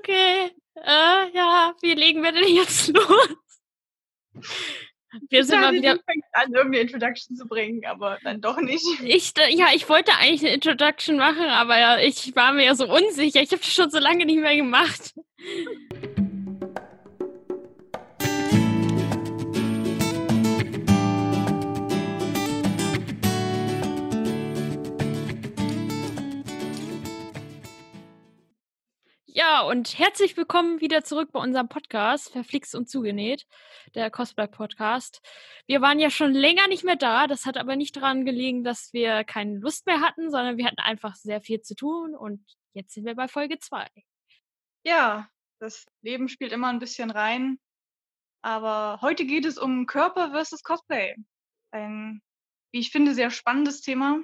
Okay. Äh, ja, wie legen wir denn jetzt los? Wir sind mal wieder fängt an, irgendeine Introduction zu bringen, aber dann doch nicht. Ich, ja, ich wollte eigentlich eine Introduction machen, aber ja, ich war mir ja so unsicher. Ich habe das schon so lange nicht mehr gemacht. Ja, und herzlich willkommen wieder zurück bei unserem Podcast, Verflixt und Zugenäht, der Cosplay-Podcast. Wir waren ja schon länger nicht mehr da, das hat aber nicht daran gelegen, dass wir keine Lust mehr hatten, sondern wir hatten einfach sehr viel zu tun und jetzt sind wir bei Folge 2. Ja, das Leben spielt immer ein bisschen rein, aber heute geht es um Körper versus Cosplay. Ein, wie ich finde, sehr spannendes Thema.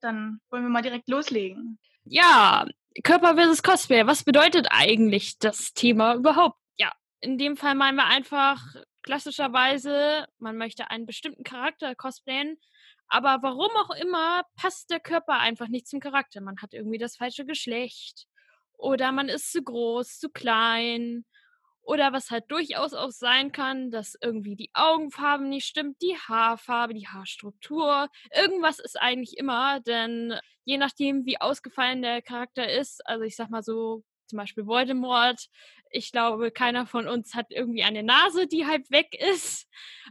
Dann wollen wir mal direkt loslegen. Ja, Körper versus Cosplay. Was bedeutet eigentlich das Thema überhaupt? Ja, in dem Fall meinen wir einfach klassischerweise, man möchte einen bestimmten Charakter cosplayen, aber warum auch immer passt der Körper einfach nicht zum Charakter. Man hat irgendwie das falsche Geschlecht oder man ist zu groß, zu klein oder was halt durchaus auch sein kann, dass irgendwie die Augenfarbe nicht stimmt, die Haarfarbe, die Haarstruktur. Irgendwas ist eigentlich immer, denn je nachdem, wie ausgefallen der Charakter ist, also ich sag mal so, zum Beispiel Voldemort, ich glaube, keiner von uns hat irgendwie eine Nase, die halb weg ist.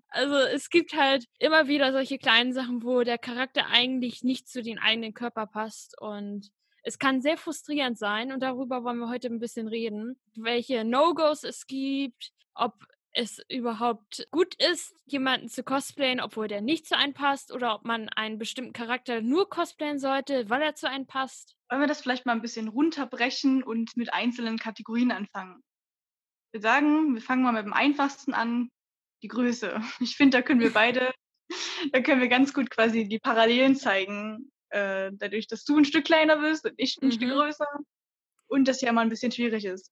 Also es gibt halt immer wieder solche kleinen Sachen, wo der Charakter eigentlich nicht zu den eigenen Körper passt und es kann sehr frustrierend sein und darüber wollen wir heute ein bisschen reden, welche No-Gos es gibt, ob es überhaupt gut ist, jemanden zu cosplayen, obwohl der nicht zu einem passt, oder ob man einen bestimmten Charakter nur cosplayen sollte, weil er zu einem passt. Wollen wir das vielleicht mal ein bisschen runterbrechen und mit einzelnen Kategorien anfangen? Wir sagen, wir fangen mal mit dem einfachsten an, die Größe. Ich finde, da können wir beide, da können wir ganz gut quasi die Parallelen zeigen äh, dadurch, dass du ein Stück kleiner bist und ich ein mhm. Stück größer und das ja mal ein bisschen schwierig ist.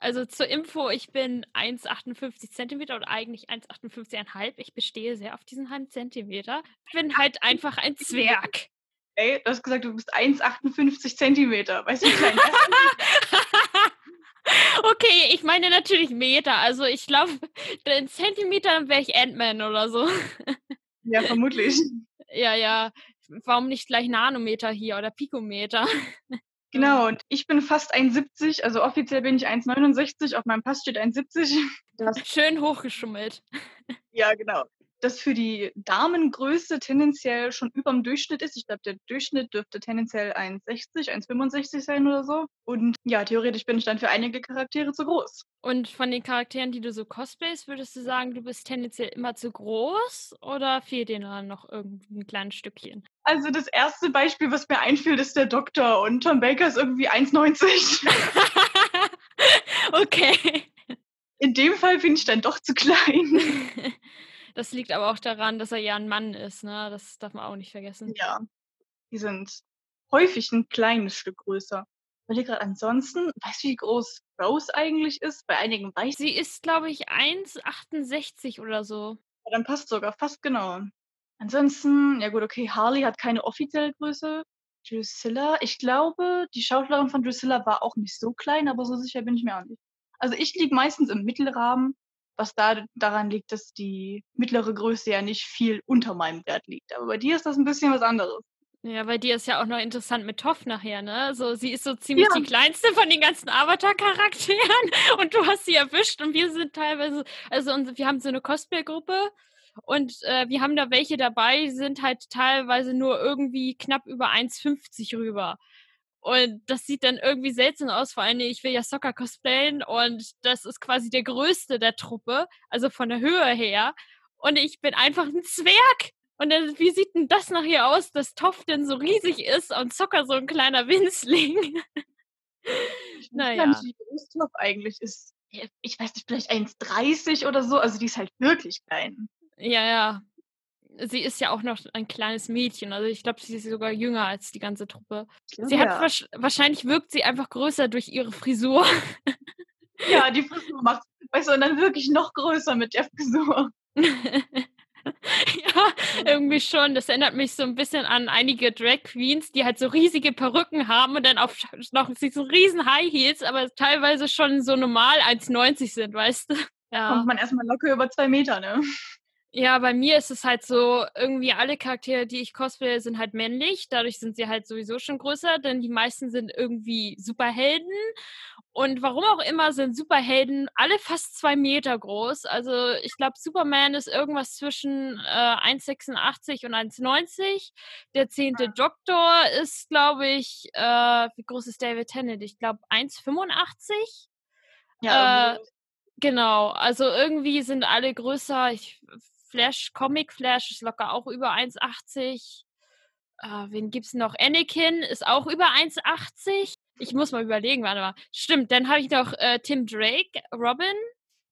Also zur Info, ich bin 1,58 Zentimeter oder eigentlich 1,58,5. Ich bestehe sehr auf diesen halben Zentimeter. Ich bin halt einfach ein Zwerg. Ey, du hast gesagt, du bist 1,58 Zentimeter. Weißt du, wie klein Okay, ich meine natürlich Meter. Also ich glaube, in Zentimetern wäre ich Ant-Man oder so. Ja, vermutlich. Ja, ja warum nicht gleich Nanometer hier oder Pikometer? Genau, und ich bin fast 1,70, also offiziell bin ich 1,69, auf meinem Pass steht 1,70. Schön hochgeschummelt. Ja, genau das für die Damengröße tendenziell schon über dem Durchschnitt ist. Ich glaube, der Durchschnitt dürfte tendenziell 1,60, 1,65 sein oder so. Und ja, theoretisch bin ich dann für einige Charaktere zu groß. Und von den Charakteren, die du so cosplayst, würdest du sagen, du bist tendenziell immer zu groß oder fehlt dir dann noch irgendwie ein kleines Stückchen? Also das erste Beispiel, was mir einfiel, ist der Doktor und Tom Baker ist irgendwie 1,90. okay. In dem Fall bin ich dann doch zu klein. Das liegt aber auch daran, dass er ja ein Mann ist, ne? Das darf man auch nicht vergessen. Ja. Die sind häufig ein kleines Stück größer. Weil gerade ansonsten, weißt du, wie groß Rose eigentlich ist? Bei einigen weiß Sie ist, glaube ich, 1,68 oder so. Ja, dann passt sogar fast genau. Ansonsten, ja gut, okay, Harley hat keine offizielle Größe. Drusilla, ich glaube, die Schauspielerin von Drusilla war auch nicht so klein, aber so sicher bin ich mir auch nicht. Also ich liege meistens im Mittelrahmen was da daran liegt, dass die mittlere Größe ja nicht viel unter meinem Wert liegt. Aber bei dir ist das ein bisschen was anderes. Ja, bei dir ist ja auch noch interessant mit Toff nachher, ne? So, sie ist so ziemlich ja. die kleinste von den ganzen Avatar-Charakteren und du hast sie erwischt und wir sind teilweise, also wir haben so eine Cosplay-Gruppe und äh, wir haben da welche dabei, die sind halt teilweise nur irgendwie knapp über 1,50 rüber. Und das sieht dann irgendwie seltsam aus, vor allem ich will ja Soccer cosplayen und das ist quasi der größte der Truppe, also von der Höhe her. Und ich bin einfach ein Zwerg. Und dann, wie sieht denn das nachher aus, dass Toff denn so riesig ist und Soccer so ein kleiner Winzling? Ich naja. weiß gar nicht, wie groß Toff eigentlich ist. Ich weiß nicht, vielleicht 1,30 oder so. Also die ist halt wirklich klein. Ja, ja sie ist ja auch noch ein kleines Mädchen. Also ich glaube, sie ist sogar jünger als die ganze Truppe. Sie ja. hat wahrscheinlich wirkt sie einfach größer durch ihre Frisur. Ja, die Frisur macht, weißt du, und dann wirklich noch größer mit der Frisur. ja, irgendwie schon. Das erinnert mich so ein bisschen an einige Drag Queens, die halt so riesige Perücken haben und dann auf noch so riesen High Heels, aber teilweise schon so normal 1,90 sind, weißt du? Ja. Kommt man erstmal locker über zwei Meter, ne? Ja, bei mir ist es halt so, irgendwie alle Charaktere, die ich cosplaye, sind halt männlich. Dadurch sind sie halt sowieso schon größer, denn die meisten sind irgendwie Superhelden. Und warum auch immer sind Superhelden alle fast zwei Meter groß. Also ich glaube, Superman ist irgendwas zwischen äh, 1,86 und 1,90. Der zehnte Doktor ist, glaube ich, äh, wie groß ist David Tennant? Ich glaube 1,85. Ja, äh, Genau, also irgendwie sind alle größer. Ich Flash, Comic Flash ist locker auch über 1,80. Äh, wen gibt's noch? Anakin ist auch über 1,80. Ich muss mal überlegen, warte mal. Stimmt, dann habe ich noch äh, Tim Drake, Robin.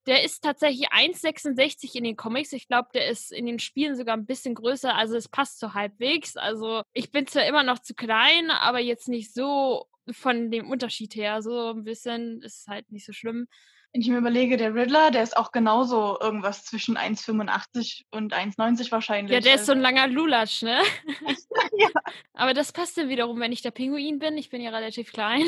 Der ist tatsächlich 1,66 in den Comics. Ich glaube, der ist in den Spielen sogar ein bisschen größer. Also es passt so halbwegs. Also ich bin zwar immer noch zu klein, aber jetzt nicht so von dem Unterschied her. So ein bisschen ist halt nicht so schlimm. Wenn ich mir überlege, der Riddler, der ist auch genauso irgendwas zwischen 1,85 und 1,90 wahrscheinlich. Ja, der ist so ein langer Lulatsch, ne? ja. Aber das passt dann wiederum, wenn ich der Pinguin bin. Ich bin ja relativ klein.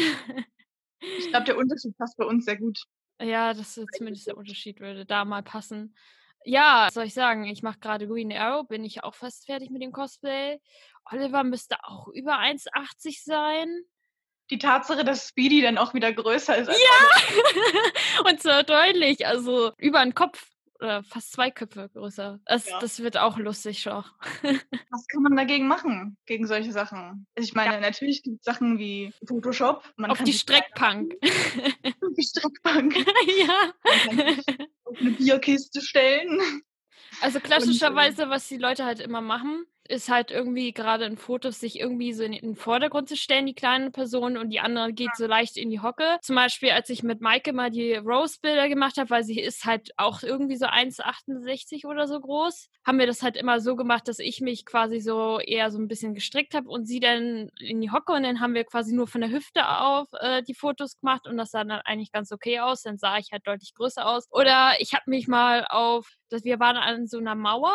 ich glaube, der Unterschied passt bei uns sehr gut. Ja, das ist zumindest der Unterschied würde da mal passen. Ja, was soll ich sagen? Ich mache gerade Green Arrow, bin ich auch fast fertig mit dem Cosplay. Oliver müsste auch über 1,80 sein die Tatsache, dass Speedy dann auch wieder größer ist. Als ja! und zwar deutlich, also über den Kopf oder fast zwei Köpfe größer. Das, ja. das wird auch lustig schon. Was kann man dagegen machen, gegen solche Sachen? Also ich meine, ja. natürlich gibt es Sachen wie Photoshop. Man auf die Streckpunk. auf die Streckpunk. ja. auf eine Bierkiste stellen. Also klassischerweise, was die Leute halt immer machen, ist halt irgendwie gerade in Fotos, sich irgendwie so in den Vordergrund zu stellen, die kleine Person, und die andere geht so leicht in die Hocke. Zum Beispiel, als ich mit Maike mal die Rose-Bilder gemacht habe, weil sie ist halt auch irgendwie so 1,68 oder so groß, haben wir das halt immer so gemacht, dass ich mich quasi so eher so ein bisschen gestrickt habe und sie dann in die Hocke und dann haben wir quasi nur von der Hüfte auf äh, die Fotos gemacht und das sah dann eigentlich ganz okay aus. Dann sah ich halt deutlich größer aus. Oder ich habe mich mal auf, dass wir waren an so einer Mauer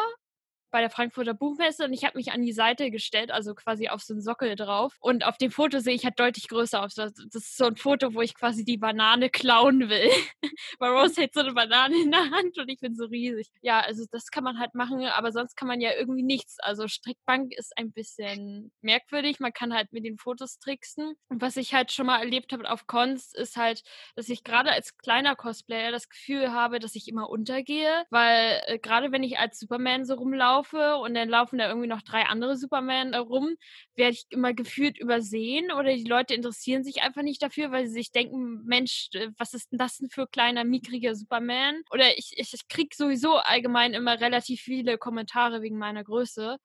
bei der Frankfurter Buchmesse und ich habe mich an die Seite gestellt, also quasi auf so einen Sockel drauf. Und auf dem Foto sehe ich halt deutlich größer aus. Das, ist so ein Foto, wo ich quasi die Banane klauen will. Weil Rose hält so eine Banane in der Hand und ich bin so riesig. Ja, also das kann man halt machen, aber sonst kann man ja irgendwie nichts. Also Strickbank ist ein bisschen merkwürdig. Man kann halt mit den Fotos tricksen. Und was ich halt schon mal erlebt habe auf Cons, ist halt, dass ich gerade als kleiner Cosplayer das Gefühl habe, dass ich immer untergehe. Weil äh, gerade wenn ich als Superman so rumlaufe, laufe und dann laufen da irgendwie noch drei andere Superman rum, werde ich immer gefühlt übersehen oder die Leute interessieren sich einfach nicht dafür, weil sie sich denken, Mensch, äh, was ist denn das denn für kleiner, mickriger Superman? Oder ich, ich, ich kriege sowieso allgemein immer relativ viele Kommentare wegen meiner Größe.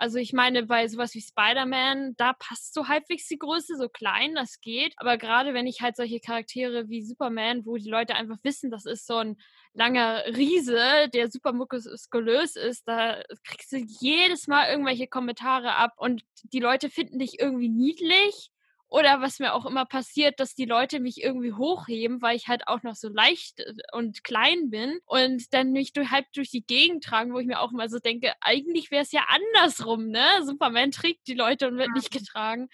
Also ich meine, bei sowas wie Spider-Man, da passt so halbwegs die Größe, so klein, das geht. Aber gerade wenn ich halt solche Charaktere wie Superman, wo die Leute einfach wissen, das ist so ein langer Riese, der super muskulös ist, da kriegst du jedes Mal irgendwelche Kommentare ab und die Leute finden dich irgendwie niedlich oder was mir auch immer passiert, dass die Leute mich irgendwie hochheben, weil ich halt auch noch so leicht äh, und klein bin und dann mich durch, halb durch die Gegend tragen, wo ich mir auch immer so denke, eigentlich wäre es ja andersrum, ne? Superman trägt die Leute und wird nicht getragen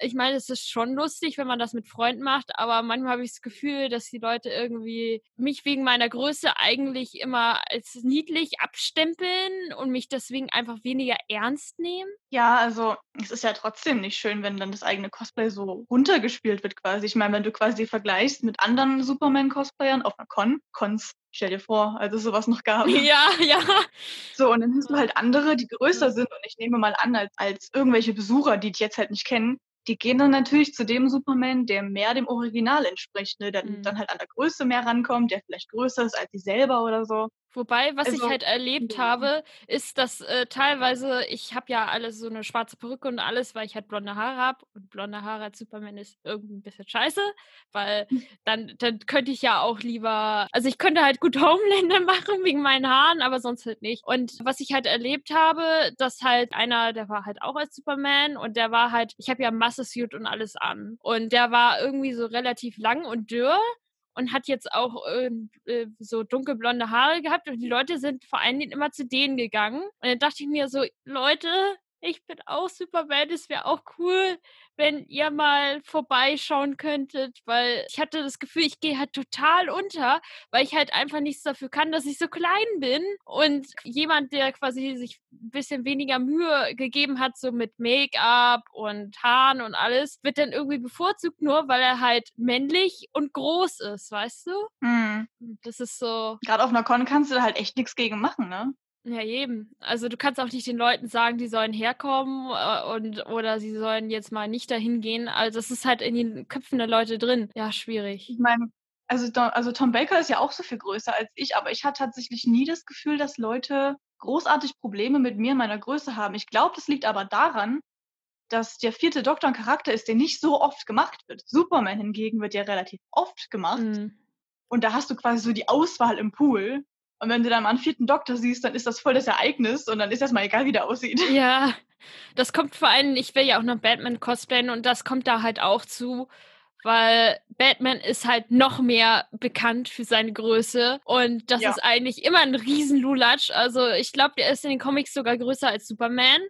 ich meine, es ist schon lustig, wenn man das mit Freunden macht, aber manchmal habe ich das Gefühl, dass die Leute irgendwie mich wegen meiner Größe eigentlich immer als niedlich abstempeln und mich deswegen einfach weniger ernst nehmen. Ja, also es ist ja trotzdem nicht schön, wenn dann das eigene Cosplay so runtergespielt wird quasi. Ich meine, wenn du quasi vergleichst mit anderen Superman-Cosplayern auf einer Con, Cons Stell dir vor, also sowas noch gab. Ja, ja. So, und dann hast du halt andere, die größer sind. Und ich nehme mal an, als, als irgendwelche Besucher, die dich jetzt halt nicht kennen, die gehen dann natürlich zu dem Superman, der mehr dem Original entspricht, ne? der mhm. dann halt an der Größe mehr rankommt, der vielleicht größer ist als die selber oder so. Wobei, was also, ich halt erlebt ja. habe, ist, dass äh, teilweise, ich habe ja alles so eine schwarze Perücke und alles, weil ich halt blonde Haare habe. Und blonde Haare als Superman ist irgendwie ein bisschen scheiße, weil dann, dann könnte ich ja auch lieber, also ich könnte halt gut Homelander machen wegen meinen Haaren, aber sonst halt nicht. Und was ich halt erlebt habe, dass halt einer, der war halt auch als Superman und der war halt, ich habe ja Masse-Suit und alles an. Und der war irgendwie so relativ lang und dürr und hat jetzt auch äh, äh, so dunkelblonde Haare gehabt und die Leute sind vor allen Dingen immer zu denen gegangen. Und dann dachte ich mir so, Leute, ich bin auch Superman, es wäre auch cool, wenn ihr mal vorbeischauen könntet, weil ich hatte das Gefühl, ich gehe halt total unter, weil ich halt einfach nichts dafür kann, dass ich so klein bin. Und jemand, der quasi sich ein bisschen weniger Mühe gegeben hat, so mit Make-up und Haaren und alles, wird dann irgendwie bevorzugt, nur weil er halt männlich und groß ist, weißt du? Mhm. Das ist so. Gerade auf einer Con kannst du da halt echt nichts gegen machen, ne? Ja, eben. Also du kannst auch nicht den Leuten sagen, die sollen herkommen äh, und oder sie sollen jetzt mal nicht dahin gehen. Also es ist halt in den Köpfen der Leute drin. Ja, schwierig. Ich meine, also, also Tom Baker ist ja auch so viel größer als ich, aber ich hatte tatsächlich nie das Gefühl, dass Leute großartig Probleme mit mir in meiner Größe haben. Ich glaube, das liegt aber daran, dass der vierte Doktor ein Charakter ist, der nicht so oft gemacht wird. Superman hingegen wird ja relativ oft gemacht. Mhm. Und da hast du quasi so die Auswahl im Pool. Und wenn du dann mal einen vierten Doktor siehst, dann ist das voll das Ereignis und dann ist das mal egal, wie der aussieht. Ja, das kommt vor allem, ich will ja auch noch Batman cosplayen und das kommt da halt auch zu, weil Batman ist halt noch mehr bekannt für seine Größe und das ja. ist eigentlich immer ein Riesenlulatsch. Also ich glaube, der ist in den Comics sogar größer als Superman.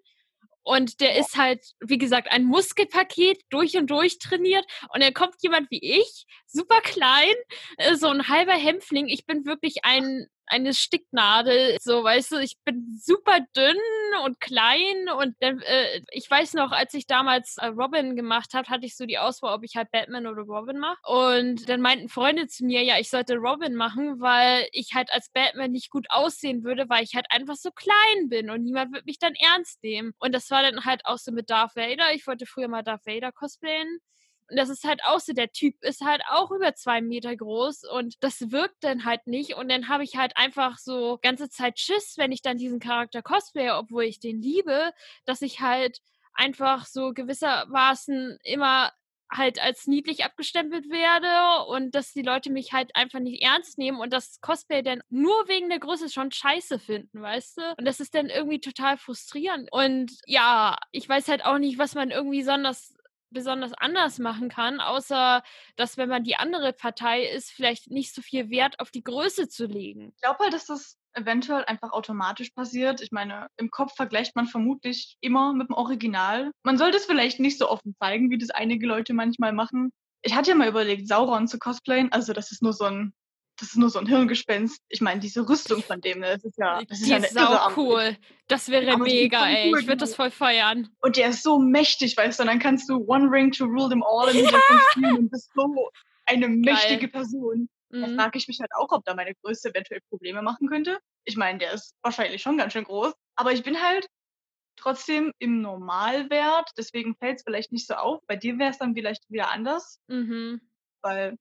Und der ist halt, wie gesagt, ein Muskelpaket durch und durch trainiert. Und dann kommt jemand wie ich, super klein, äh, so ein halber Hämpfling. Ich bin wirklich ein eine Sticknadel. So, weißt du, ich bin super dünn und klein und dann, äh, ich weiß noch, als ich damals äh, Robin gemacht habe, hatte ich so die Auswahl, ob ich halt Batman oder Robin mache. Und dann meinten Freunde zu mir, ja, ich sollte Robin machen, weil ich halt als Batman nicht gut aussehen würde, weil ich halt einfach so klein bin und niemand wird mich dann ernst nehmen. Und das war dann halt auch so mit Darth Vader. Ich wollte früher mal Darth Vader cosplayen. Und das ist halt auch so, der Typ ist halt auch über zwei Meter groß und das wirkt dann halt nicht. Und dann habe ich halt einfach so ganze Zeit Schiss, wenn ich dann diesen Charakter cosplaye, obwohl ich den liebe, dass ich halt einfach so gewissermaßen immer halt als niedlich abgestempelt werde und dass die Leute mich halt einfach nicht ernst nehmen und das Cosplay dann nur wegen der Größe schon scheiße finden, weißt du? Und das ist dann irgendwie total frustrierend. Und ja, ich weiß halt auch nicht, was man irgendwie besonders besonders anders machen kann, außer dass, wenn man die andere Partei ist, vielleicht nicht so viel Wert auf die Größe zu legen. Ich glaube halt, dass das eventuell einfach automatisch passiert. Ich meine, im Kopf vergleicht man vermutlich immer mit dem Original. Man sollte es vielleicht nicht so offen zeigen, wie das einige Leute manchmal machen. Ich hatte ja mal überlegt, Sauron zu cosplayen. Also das ist nur so ein das ist nur so ein Hirngespenst. Ich meine, diese Rüstung von dem, ne, das ist ja, das ist Die ja ist sau cool. Das wäre Aber mega, ey. Cool, ich würde das voll feiern. Und der ist so mächtig, weißt du, und dann kannst du One Ring to rule them all in ja. spielen und bist so eine mächtige Geil. Person. Mhm. Da frage ich mich halt auch, ob da meine Größe eventuell Probleme machen könnte. Ich meine, der ist wahrscheinlich schon ganz schön groß. Aber ich bin halt trotzdem im Normalwert, deswegen fällt es vielleicht nicht so auf. Bei dir wäre es dann vielleicht wieder anders. Mhm. Weil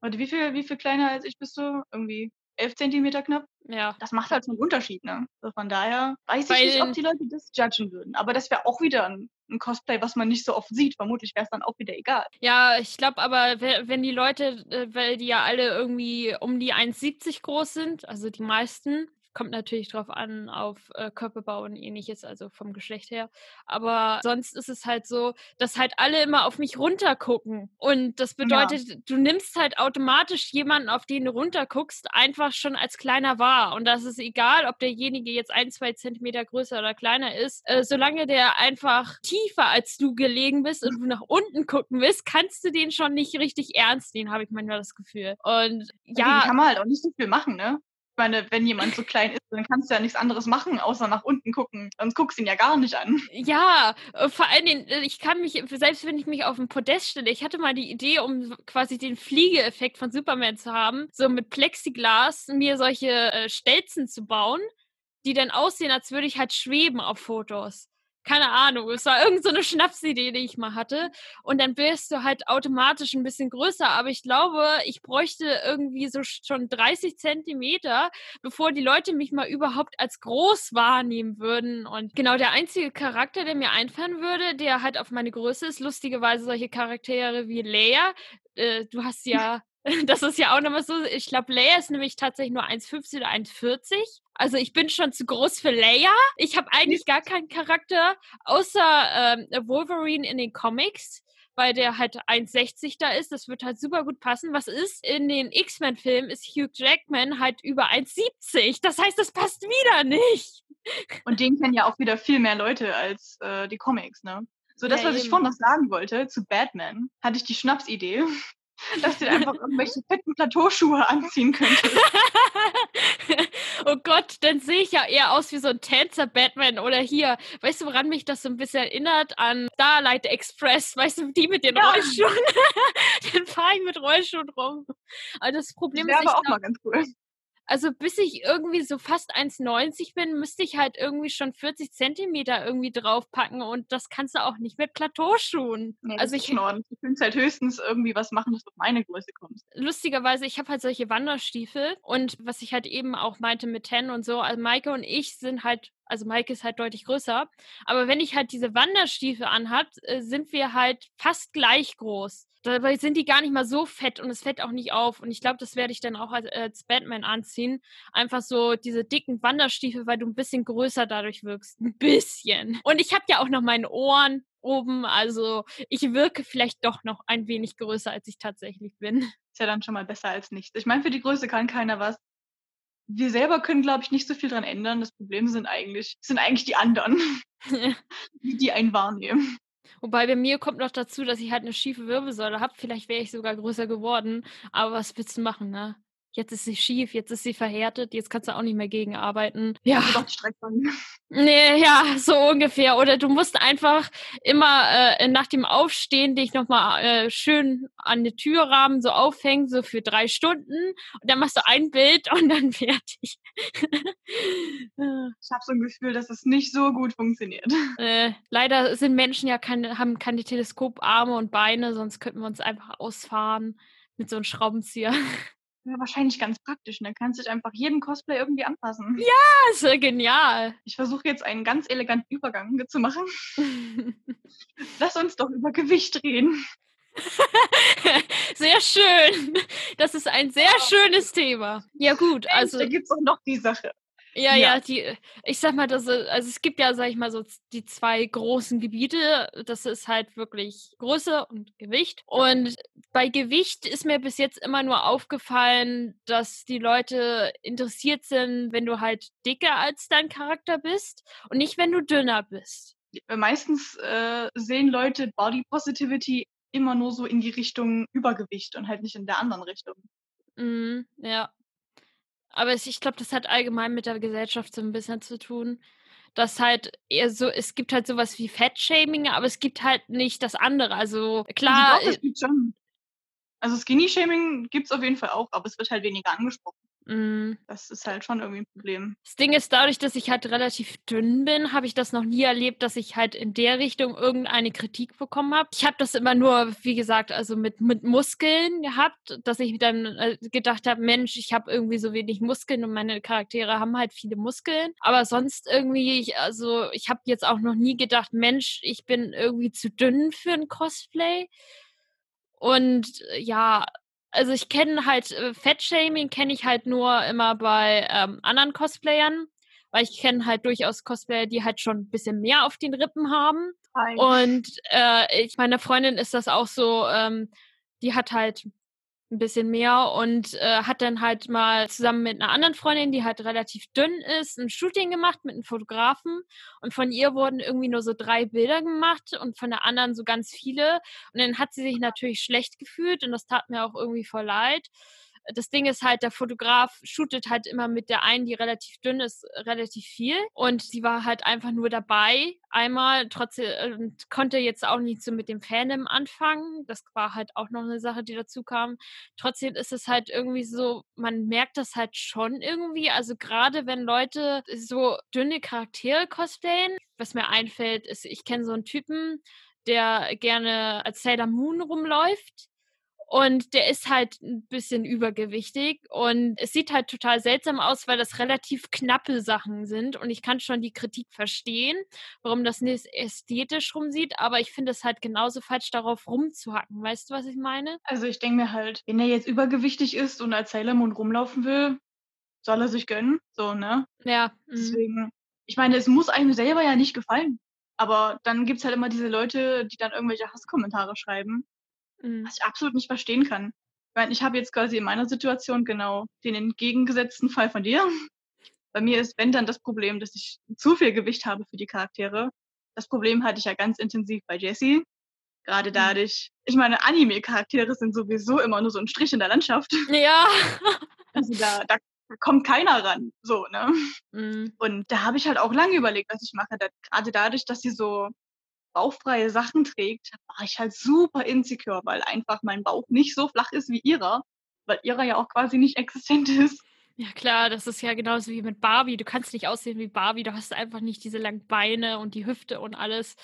Warte, wie viel, wie viel kleiner als ich bist du? Irgendwie elf Zentimeter knapp? Ja. Das macht halt so einen Unterschied, ne? Also von daher weiß Bei ich nicht, ob die Leute das judgen würden. Aber das wäre auch wieder ein, ein, Cosplay, was man nicht so oft sieht. Vermutlich wäre es dann auch wieder egal. Ja, ich glaube aber, wenn die Leute, äh, weil die ja alle irgendwie um die 1,70 groß sind, also die meisten, Kommt natürlich drauf an, auf äh, Körperbau und ähnliches, also vom Geschlecht her. Aber sonst ist es halt so, dass halt alle immer auf mich runtergucken. Und das bedeutet, ja. du nimmst halt automatisch jemanden, auf den du runterguckst, einfach schon als kleiner wahr. Und das ist egal, ob derjenige jetzt ein, zwei Zentimeter größer oder kleiner ist. Äh, solange der einfach tiefer als du gelegen bist und du nach unten gucken willst, kannst du den schon nicht richtig ernst nehmen, habe ich manchmal das Gefühl. Und ja. kann man halt auch nicht so viel machen, ne? Meine, wenn jemand so klein ist, dann kannst du ja nichts anderes machen, außer nach unten gucken. Sonst guckst du ihn ja gar nicht an. Ja, äh, vor allen Dingen, äh, ich kann mich, selbst wenn ich mich auf ein Podest stelle, ich hatte mal die Idee, um quasi den Fliegeeffekt von Superman zu haben, so mit Plexiglas mir solche äh, Stelzen zu bauen, die dann aussehen, als würde ich halt schweben auf Fotos keine Ahnung, es war irgend so eine Schnapsidee, die ich mal hatte. Und dann wirst du halt automatisch ein bisschen größer. Aber ich glaube, ich bräuchte irgendwie so schon 30 Zentimeter, bevor die Leute mich mal überhaupt als groß wahrnehmen würden. Und genau der einzige Charakter, der mir einfallen würde, der halt auf meine Größe ist, lustigerweise solche Charaktere wie Leia. Äh, du hast ja Das ist ja auch nochmal so. Ich glaube, Leia ist nämlich tatsächlich nur 1,50 oder 1,40. Also ich bin schon zu groß für Leia. Ich habe eigentlich gar keinen Charakter, außer ähm, Wolverine in den Comics, weil der halt 1,60 da ist. Das wird halt super gut passen. Was ist? In den X-Men-Filmen ist Hugh Jackman halt über 1,70. Das heißt, das passt wieder nicht. Und den kennen ja auch wieder viel mehr Leute als äh, die Comics, ne? So, das, ja, was eben. ich vorhin noch sagen wollte zu Batman, hatte ich die Schnapsidee, dass du einfach irgendwelche fetten Plateauschuhe anziehen könntest. oh Gott, dann sehe ich ja eher aus wie so ein Tänzer-Batman oder hier. Weißt du, woran mich das so ein bisschen erinnert? An Starlight Express. Weißt du, die mit den ja. Rollschuhen. dann fahre ich mit Rollschuhen rum. Aber das Problem das ist. aber auch mal ganz cool. Also bis ich irgendwie so fast 1,90 bin, müsste ich halt irgendwie schon 40 Zentimeter irgendwie draufpacken und das kannst du auch nicht mit Plateauschuhen. Nee, also ich, ich könnte halt höchstens irgendwie was machen, dass du auf meine Größe kommst. Lustigerweise, ich habe halt solche Wanderstiefel und was ich halt eben auch meinte mit Ten und so, also Maike und ich sind halt also Maike ist halt deutlich größer. Aber wenn ich halt diese Wanderstiefel anhat, äh, sind wir halt fast gleich groß. Dabei sind die gar nicht mal so fett und es fällt auch nicht auf. Und ich glaube, das werde ich dann auch als, als, Batman anziehen. Einfach so diese dicken Wanderstiefel, weil du ein bisschen größer dadurch wirkst. Ein bisschen. Und ich habe ja auch noch meine Ohren oben. Also ich wirke vielleicht doch noch ein wenig größer, als ich tatsächlich bin. Ist ja dann schon mal besser als nichts. Ich meine, für die Größe kann keiner was. Wir selber können, glaube ich, nicht so viel dran ändern. Das Problem sind eigentlich, sind eigentlich die anderen, die einen wahrnehmen. Wobei bei mir kommt noch dazu, dass ich halt eine schiefe Wirbelsäule habe. Vielleicht wäre ich sogar größer geworden. Aber was willst du machen, ne? Jetzt ist sie schief, jetzt ist sie verhärtet, jetzt kannst du auch nicht mehr gegenarbeiten. Ja. Nee, ja, so ungefähr. Oder du musst einfach immer äh, nach dem Aufstehen dich nochmal äh, schön an den Türrahmen so aufhängen, so für drei Stunden. Und dann machst du ein Bild und dann fertig. ich habe so ein Gefühl, dass es nicht so gut funktioniert. Äh, leider sind Menschen ja keine, haben keine Teleskoparme und Beine, sonst könnten wir uns einfach ausfahren mit so einem Schraubenzieher. Ja, wahrscheinlich ganz praktisch. Ne? Kannst dich einfach jeden Cosplay irgendwie anpassen. Ja, ist ja genial. Ich versuche jetzt einen ganz eleganten Übergang zu machen. Lass uns doch über Gewicht reden. sehr schön. Das ist ein sehr schönes Thema. Ja, gut. Also, da gibt es auch noch die Sache. Ja, ja, ja, die, ich sag mal, das, also es gibt ja, sag ich mal, so die zwei großen Gebiete. Das ist halt wirklich Größe und Gewicht. Und bei Gewicht ist mir bis jetzt immer nur aufgefallen, dass die Leute interessiert sind, wenn du halt dicker als dein Charakter bist und nicht, wenn du dünner bist. Meistens äh, sehen Leute Body Positivity immer nur so in die Richtung Übergewicht und halt nicht in der anderen Richtung. Mm, ja. Aber ich glaube, das hat allgemein mit der Gesellschaft so ein bisschen zu tun. Dass halt eher so, es gibt halt sowas wie Fettshaming, aber es gibt halt nicht das andere. Also klar. Also, doch, es gibt schon. Also Skinny-Shaming gibt es auf jeden Fall auch, aber es wird halt weniger angesprochen. Mm. Das ist halt schon irgendwie ein Problem. Das Ding ist, dadurch, dass ich halt relativ dünn bin, habe ich das noch nie erlebt, dass ich halt in der Richtung irgendeine Kritik bekommen habe. Ich habe das immer nur, wie gesagt, also mit, mit Muskeln gehabt, dass ich dann äh, gedacht habe, Mensch, ich habe irgendwie so wenig Muskeln und meine Charaktere haben halt viele Muskeln. Aber sonst irgendwie, ich, also ich habe jetzt auch noch nie gedacht, Mensch, ich bin irgendwie zu dünn für ein Cosplay. Und äh, ja, also ich kenne halt äh, Fettshaming kenne ich halt nur immer bei ähm, anderen Cosplayern, weil ich kenne halt durchaus Cosplayer, die halt schon ein bisschen mehr auf den Rippen haben. Hi. Und äh, ich meiner Freundin ist das auch so, ähm, die hat halt ein bisschen mehr und äh, hat dann halt mal zusammen mit einer anderen Freundin, die halt relativ dünn ist, ein Shooting gemacht mit einem Fotografen und von ihr wurden irgendwie nur so drei Bilder gemacht und von der anderen so ganz viele. Und dann hat sie sich natürlich schlecht gefühlt und das tat mir auch irgendwie voll leid das Ding ist halt, der Fotograf shootet halt immer mit der einen, die relativ dünn ist, relativ viel. Und sie war halt einfach nur dabei. Einmal, trotzdem, äh, konnte jetzt auch nicht so mit dem Fandom anfangen. Das war halt auch noch eine Sache, die dazu kam. Trotzdem ist es halt irgendwie so, man merkt das halt schon irgendwie. Also gerade wenn Leute so dünne Charaktere cosplayen, was mir einfällt, ist, ich kenne so einen Typen, der gerne als Sailor Moon rumläuft und der ist halt ein bisschen übergewichtig und es sieht halt total seltsam aus, weil das relativ knappe Sachen sind und ich kann schon die Kritik verstehen, warum das nicht ästhetisch rumsieht, aber ich finde es halt genauso falsch, darauf rumzuhacken. Weißt du, was ich meine? Also ich denke mir halt, wenn er jetzt übergewichtig ist und als Sailor Moon rumlaufen will, soll er sich gönnen, so, ne? Ja. Mhm. Deswegen, ich meine, es muss einem selber ja nicht gefallen. Aber dann gibt's halt immer diese Leute, die dann irgendwelche Hasskommentare schreiben, Mhm. was ich absolut nicht verstehen kann. Ich meine, ich habe jetzt quasi in meiner Situation genau den entgegengesetzten Fall von dir. Bei mir ist, wenn dann das Problem, dass ich zu viel Gewicht habe für die Charaktere. Das Problem hatte ich ja ganz intensiv bei Jessie. Gerade Mhm. dadurch, ich meine, Anime-Charaktere sind sowieso immer nur so ein Strich in der Landschaft. Ja. Also da, da kommt keiner ran, so, ne? Mhm. Und da habe ich halt auch lange überlegt, was ich mache. Da, gerade dadurch, dass sie so bauchfreie Sachen trägt, war ich halt super insecure, weil einfach mein Bauch nicht so flach ist wie ihrer, weil ihrer ja auch quasi nicht existent ist. Ja klar, das ist ja genauso wie mit Barbie. Du kannst nicht aussehen wie Barbie, du hast einfach nicht diese langen Beine und die Hüfte und alles.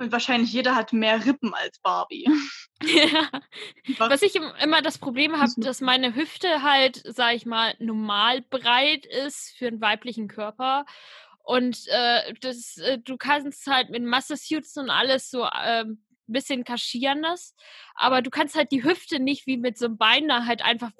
Und wahrscheinlich jeder hat mehr Rippen als Barbie. Ja. Was- ich im- immer das Problem habe, Mhm. dass meine Hüfte halt, sag ich mal, normal breit ist für einen weiblichen Körper. Und äh, das, äh, du kannst halt mit Masse-Suits und alles so ähm, bisschen kaschieren das. Aber du kannst halt die Hüfte nicht wie mit so einem Bein da halt einfach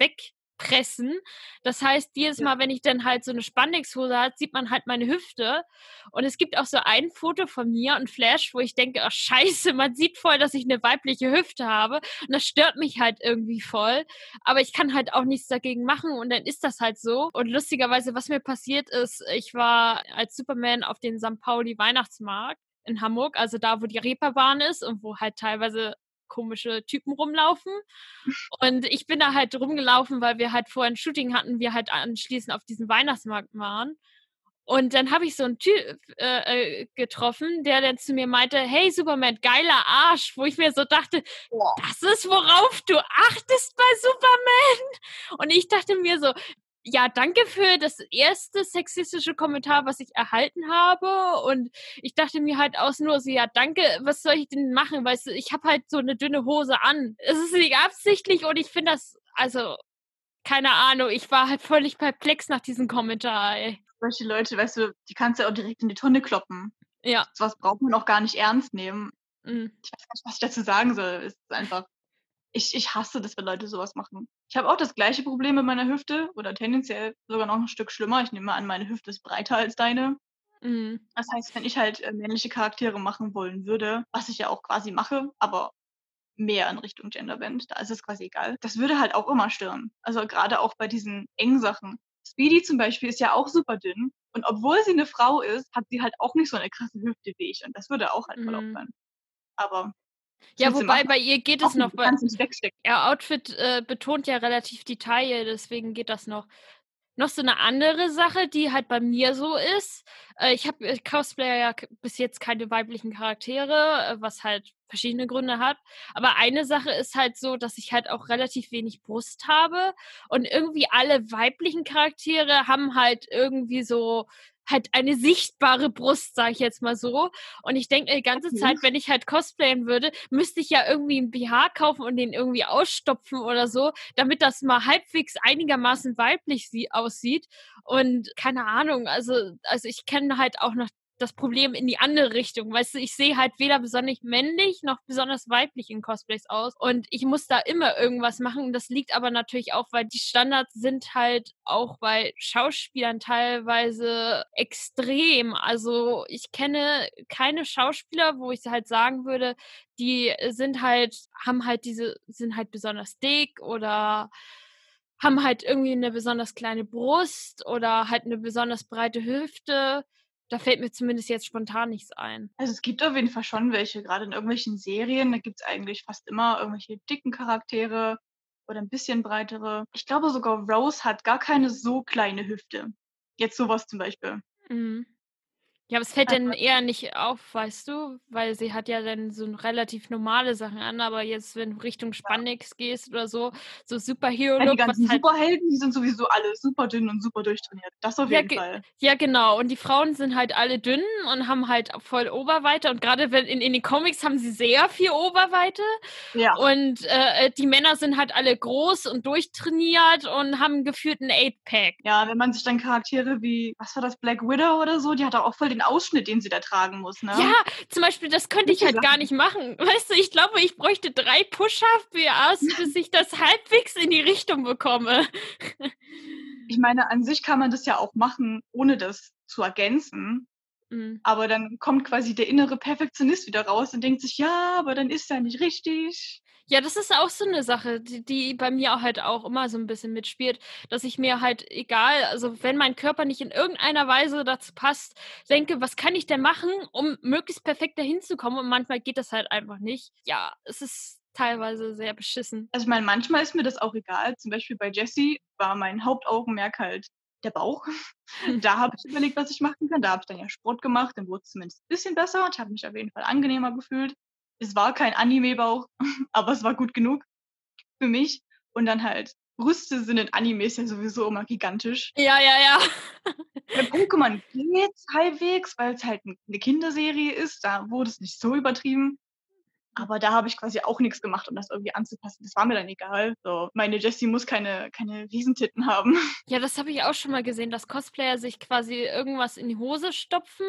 wegpressen. Das heißt, jedes. Mal, wenn ich dann halt so eine Spandexhose habe, sieht man halt meine Hüfte. Und es gibt auch so ein Foto von mir und Flash, wo ich denke, oh scheiße, man sieht voll, dass ich eine weibliche Hüfte habe. Und das stört mich halt irgendwie voll. Aber ich kann halt auch nichts dagegen machen und dann ist das halt so. Und lustigerweise, was mir passiert ist, ich war als Superman auf den St. Pauli Weihnachtsmarkt in Hamburg, also da, wo die Reeperbahn ist und wo halt teilweise komische Typen rumlaufen. Und ich bin da halt rumgelaufen, weil wir halt vorher ein Shooting hatten, wir halt anschließend auf diesem Weihnachtsmarkt waren. Und dann habe ich so einen Typ äh, äh, getroffen, der dann zu mir meinte, hey Superman, geiler Arsch, wo ich mir so dachte, das ist, worauf du achtest bei Superman. Und ich dachte mir so, ja, danke für das erste sexistische Kommentar, was ich erhalten habe. Und ich dachte mir halt aus nur so, ja, danke, was soll ich denn machen? Weißt du, ich habe halt so eine dünne Hose an. Es ist nicht absichtlich und ich finde das, also, keine Ahnung, ich war halt völlig perplex nach diesem Kommentar, ey. Solche Leute, weißt du, die kannst du ja auch direkt in die Tonne kloppen. Ja. Sowas braucht man auch gar nicht ernst nehmen. mm, Ich weiß gar nicht, was ich dazu sagen soll. Es ist einfach, ich, ich hasse das, wenn Leute sowas machen. Ich habe auch das gleiche Problem mit meiner Hüfte oder tendenziell sogar noch ein Stück schlimmer. Ich nehme an, meine Hüfte ist breiter als deine. mm. Das heißt, wenn ich halt äh, männliche Charaktere machen wollen würde, was ich ja auch quasi mache, aber mehr in Richtung Genderband, da ist es quasi egal. Das würde halt auch immer stören. Also gerade auch bei diesen engen Sachen. Speedy zum Beispiel ist ja auch super dünn. Und obwohl sie eine Frau ist, hat sie halt auch nicht so eine krasse Hüfte wie ich. Und das würde auch halt voll Mhm. auffallen. Aber. Ja, wobei bei ihr geht es noch, ihr Outfit äh, betont ja relativ die Taille, deswegen geht das noch. Noch so eine andere Sache, die halt bei mir so ist. Äh, ich habe ich Cosplayer ja bis jetzt keine weiblichen Charaktere, äh, was halt verschiedene Gründe hat. Aber eine Sache ist halt so, dass ich halt auch relativ wenig Brust habe. Und irgendwie alle weiblichen Charaktere haben halt irgendwie so halt eine sichtbare Brust, sage ich jetzt mal so. Und ich denke die ganze Okay. Zeit, wenn ich halt cosplayen würde, müsste ich ja irgendwie einen BH kaufen und den irgendwie ausstopfen oder so, damit das mal halbwegs einigermaßen weiblich sie aussieht. Und keine Ahnung, also, also ich kenne halt auch noch das Problem in die andere Richtung. Weißt du, ich sehe halt weder besonders männlich noch besonders weiblich in Cosplays aus. Und ich muss da immer irgendwas machen. Das liegt aber natürlich auch, weil die Standards sind halt auch bei Schauspielern teilweise extrem. Also ich kenne keine Schauspieler, wo ich halt sagen würde, die sind halt, haben halt diese, sind halt besonders dick oder haben halt irgendwie eine besonders kleine Brust oder halt eine besonders breite Hüfte. Da fällt mir zumindest jetzt spontan nichts ein. Also es gibt auf jeden Fall schon welche, gerade in irgendwelchen Serien, da gibt es eigentlich fast immer irgendwelche dicken Charaktere oder ein bisschen breitere. Ich glaube sogar Rose hat gar keine so kleine Hüfte. Jetzt sowas zum Beispiel. Mhm. Ja, aber es fällt dann eher nicht auf, weißt du? Weil sie hat ja dann so relativ normale Sachen an, aber jetzt, wenn du Richtung Spandex gehst oder so, so Ja, die Superhero-Look, ganzen halt Superhelden, die sind sowieso alle super dünn und super durchtrainiert. Das auf Ja, jeden Fall. Ja, genau. Und die Frauen sind halt alle dünn und haben halt voll Oberweite. Und gerade wenn in, in den Comics haben sie sehr viel Oberweite. Ja. Und äh, die Männer sind halt alle groß und durchtrainiert und haben gefühlt ein Eight-Pack. Ja, wenn man sich dann Charaktere wie, was war das, Black Widow oder so, die hat auch voll den Ausschnitt, den sie da tragen muss, ne? Ja, zum Beispiel, das könnte ich halt gar nicht machen. Weißt du, ich glaube, ich bräuchte drei Push-Up-BAs, bis ich das halbwegs in die Richtung bekomme. Ich meine, an sich kann man das ja auch machen, ohne das zu ergänzen. Mhm. Aber dann kommt quasi der innere Perfektionist wieder raus und denkt sich, ja, aber dann ist er nicht richtig. Ja, das ist auch so eine Sache, die, die bei mir auch halt auch immer so ein bisschen mitspielt, dass ich mir halt egal, also wenn mein Körper nicht in irgendeiner Weise dazu passt, denke, was kann ich denn machen, um möglichst perfekt dahin zu kommen? Und manchmal geht das halt einfach nicht. Ja, es ist teilweise sehr beschissen. Also ich meine, manchmal ist mir das auch egal. Zum Beispiel bei Jessie war mein Hauptaugenmerk halt der Bauch. da habe ich überlegt, was ich machen kann. Da habe ich dann ja Sport gemacht, dann wurde es zumindest ein bisschen besser und ich habe mich auf jeden Fall angenehmer gefühlt es war kein Anime-Bauch, aber es war gut genug für mich. Und dann halt, Brüste sind in Animes ja sowieso immer gigantisch. Ja, ja, ja. Bei Pokémon geht's halbwegs, weil es halt eine Kinderserie ist. Da wurde es nicht so übertrieben. Aber da habe ich quasi auch nichts gemacht, um das irgendwie anzupassen. Das war mir dann egal. So, meine Jessie muss keine, keine Riesentitten haben. Ja, das habe ich auch schon mal gesehen, dass Cosplayer sich quasi irgendwas in die Hose stopfen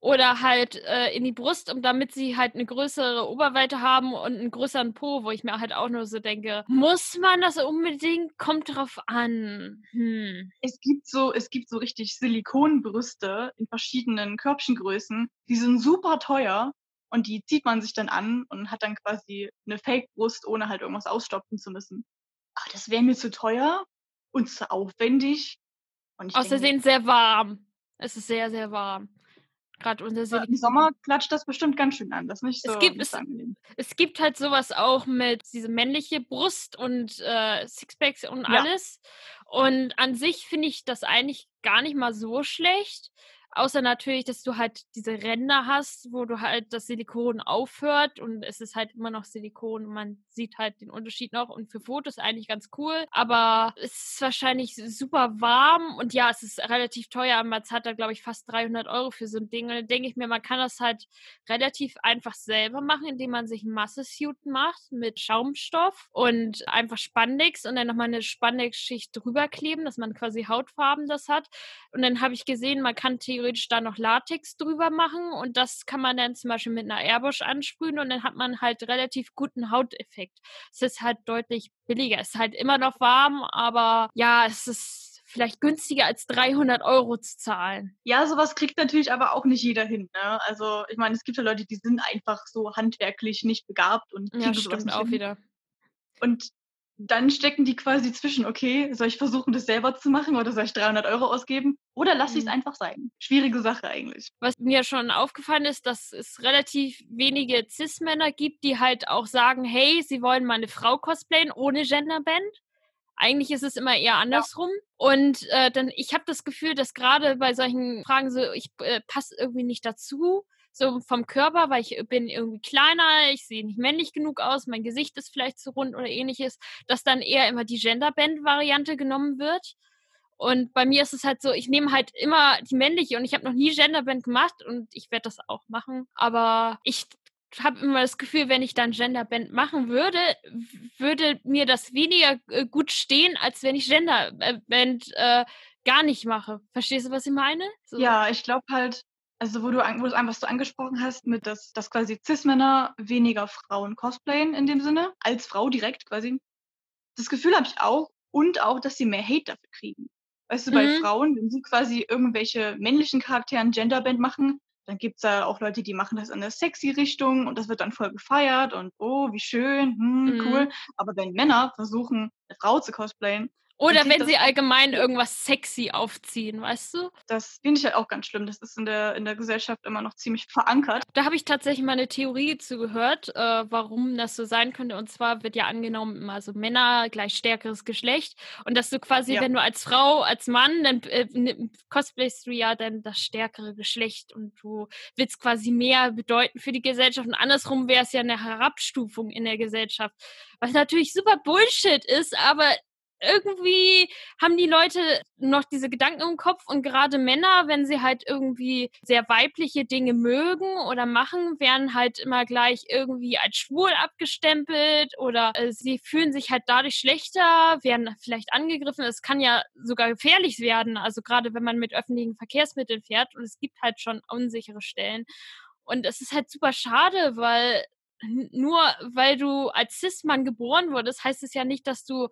oder halt äh, in die Brust, um damit sie halt eine größere Oberweite haben und einen größeren Po, wo ich mir halt auch nur so denke, muss man das unbedingt? Kommt drauf an. Hm. Es gibt so, es gibt so richtig Silikonbrüste in verschiedenen Körbchengrößen, die sind super teuer und die zieht man sich dann an und hat dann quasi eine Fake-Brust, ohne halt irgendwas ausstopfen zu müssen. Aber das wäre mir zu teuer und zu aufwendig. Außerdem sehr warm. Es ist sehr, sehr warm. Gerade unser Silikon. Im Sommer klatscht das bestimmt ganz schön an. Das nicht so es gibt, es, es, gibt halt sowas auch mit diese männliche Brust und äh, Sixpacks und alles. Ja. Und an sich finde ich das eigentlich gar nicht mal so schlecht. Außer natürlich, dass du halt diese Ränder hast, wo du halt das Silikon aufhört und es ist halt immer noch Silikon und man sieht halt den Unterschied noch und für Fotos eigentlich ganz cool. Aber es ist wahrscheinlich super warm und ja, es ist relativ teuer. Man zahlt da, glaube ich, fast 300 Euro für so ein Ding. Und dann denke ich mir, man kann das halt relativ einfach selber machen, indem man sich ein Massesuit macht mit Schaumstoff und einfach Spandex und dann nochmal eine Spandex-Schicht drüber kleben, dass man quasi Hautfarben das hat. Und dann habe ich gesehen, man kann theoretisch theoretisch da noch Latex drüber machen und das kann man dann zum Beispiel mit einer Airbrush ansprühen und dann hat man halt relativ guten Hauteffekt. Es ist halt deutlich billiger. Es ist halt immer noch warm, aber ja, es ist vielleicht günstiger als 300 Euro zu zahlen. Ja, sowas kriegt natürlich aber auch nicht jeder hin. Ne? Also ich meine, es gibt ja Leute, die sind einfach so handwerklich nicht begabt und kriegen ja, stimmt auch hin. wieder. Und dann stecken die quasi zwischen, okay, soll ich versuchen, das selber zu machen oder soll ich 300 Euro ausgeben oder lasse ich es mhm. einfach sein? Schwierige Sache eigentlich. Was mir schon aufgefallen ist, dass es relativ wenige Cis-Männer gibt, die halt auch sagen, hey, sie wollen meine Frau cosplayen ohne Genderband. Eigentlich ist es immer eher andersrum. Ja. Und äh, dann, ich habe das Gefühl, dass gerade bei solchen Fragen so, ich äh, passe irgendwie nicht dazu, so vom Körper, weil ich bin irgendwie kleiner, ich sehe nicht männlich genug aus, mein Gesicht ist vielleicht zu rund oder ähnliches, dass dann eher immer die Genderband-Variante genommen wird. Und bei mir ist es halt so, ich nehme halt immer die männliche und ich habe noch nie Genderband gemacht und ich werde das auch machen. Aber ich habe immer das Gefühl, wenn ich dann Genderband machen würde, würde mir das weniger äh, gut stehen, als wenn ich Genderband äh, gar nicht mache. Verstehst du, was ich meine? So. Ja, ich glaube halt, also wo du, wo du was du angesprochen hast, mit dass, dass quasi Cis-Männer weniger Frauen cosplayen in dem Sinne, als Frau direkt quasi. Das Gefühl habe ich auch und auch, dass sie mehr Hate dafür kriegen. Weißt du, mhm. bei Frauen, wenn sie quasi irgendwelche männlichen Charakteren Genderband machen, dann gibt's da auch Leute, die machen das in der sexy Richtung und das wird dann voll gefeiert und oh, wie schön, hm, mhm. cool. Aber wenn Männer versuchen, eine Frau zu cosplayen, oder wenn sie allgemein irgendwas sexy aufziehen, weißt du? Das finde ich halt auch ganz schlimm. Das ist in der, in der Gesellschaft immer noch ziemlich verankert. Da habe ich tatsächlich mal eine Theorie zugehört, äh, warum das so sein könnte. Und zwar wird ja angenommen, also Männer gleich stärkeres Geschlecht. Und dass du quasi, ja. wenn du als Frau, als Mann, dann äh, cosplayst du ja dann das stärkere Geschlecht und du willst quasi mehr bedeuten für die Gesellschaft. Und andersrum wäre es ja eine Herabstufung in der Gesellschaft. Was natürlich super Bullshit ist, aber irgendwie haben die Leute noch diese Gedanken im Kopf und gerade Männer, wenn sie halt irgendwie sehr weibliche Dinge mögen oder machen, werden halt immer gleich irgendwie als schwul abgestempelt oder äh, sie fühlen sich halt dadurch schlechter, werden vielleicht angegriffen. Es kann ja sogar gefährlich werden, also gerade wenn man mit öffentlichen Verkehrsmitteln fährt und es gibt halt schon unsichere Stellen. Und es ist halt super schade, weil nur weil du als Cis-Mann geboren wurdest, heißt es ja nicht, dass du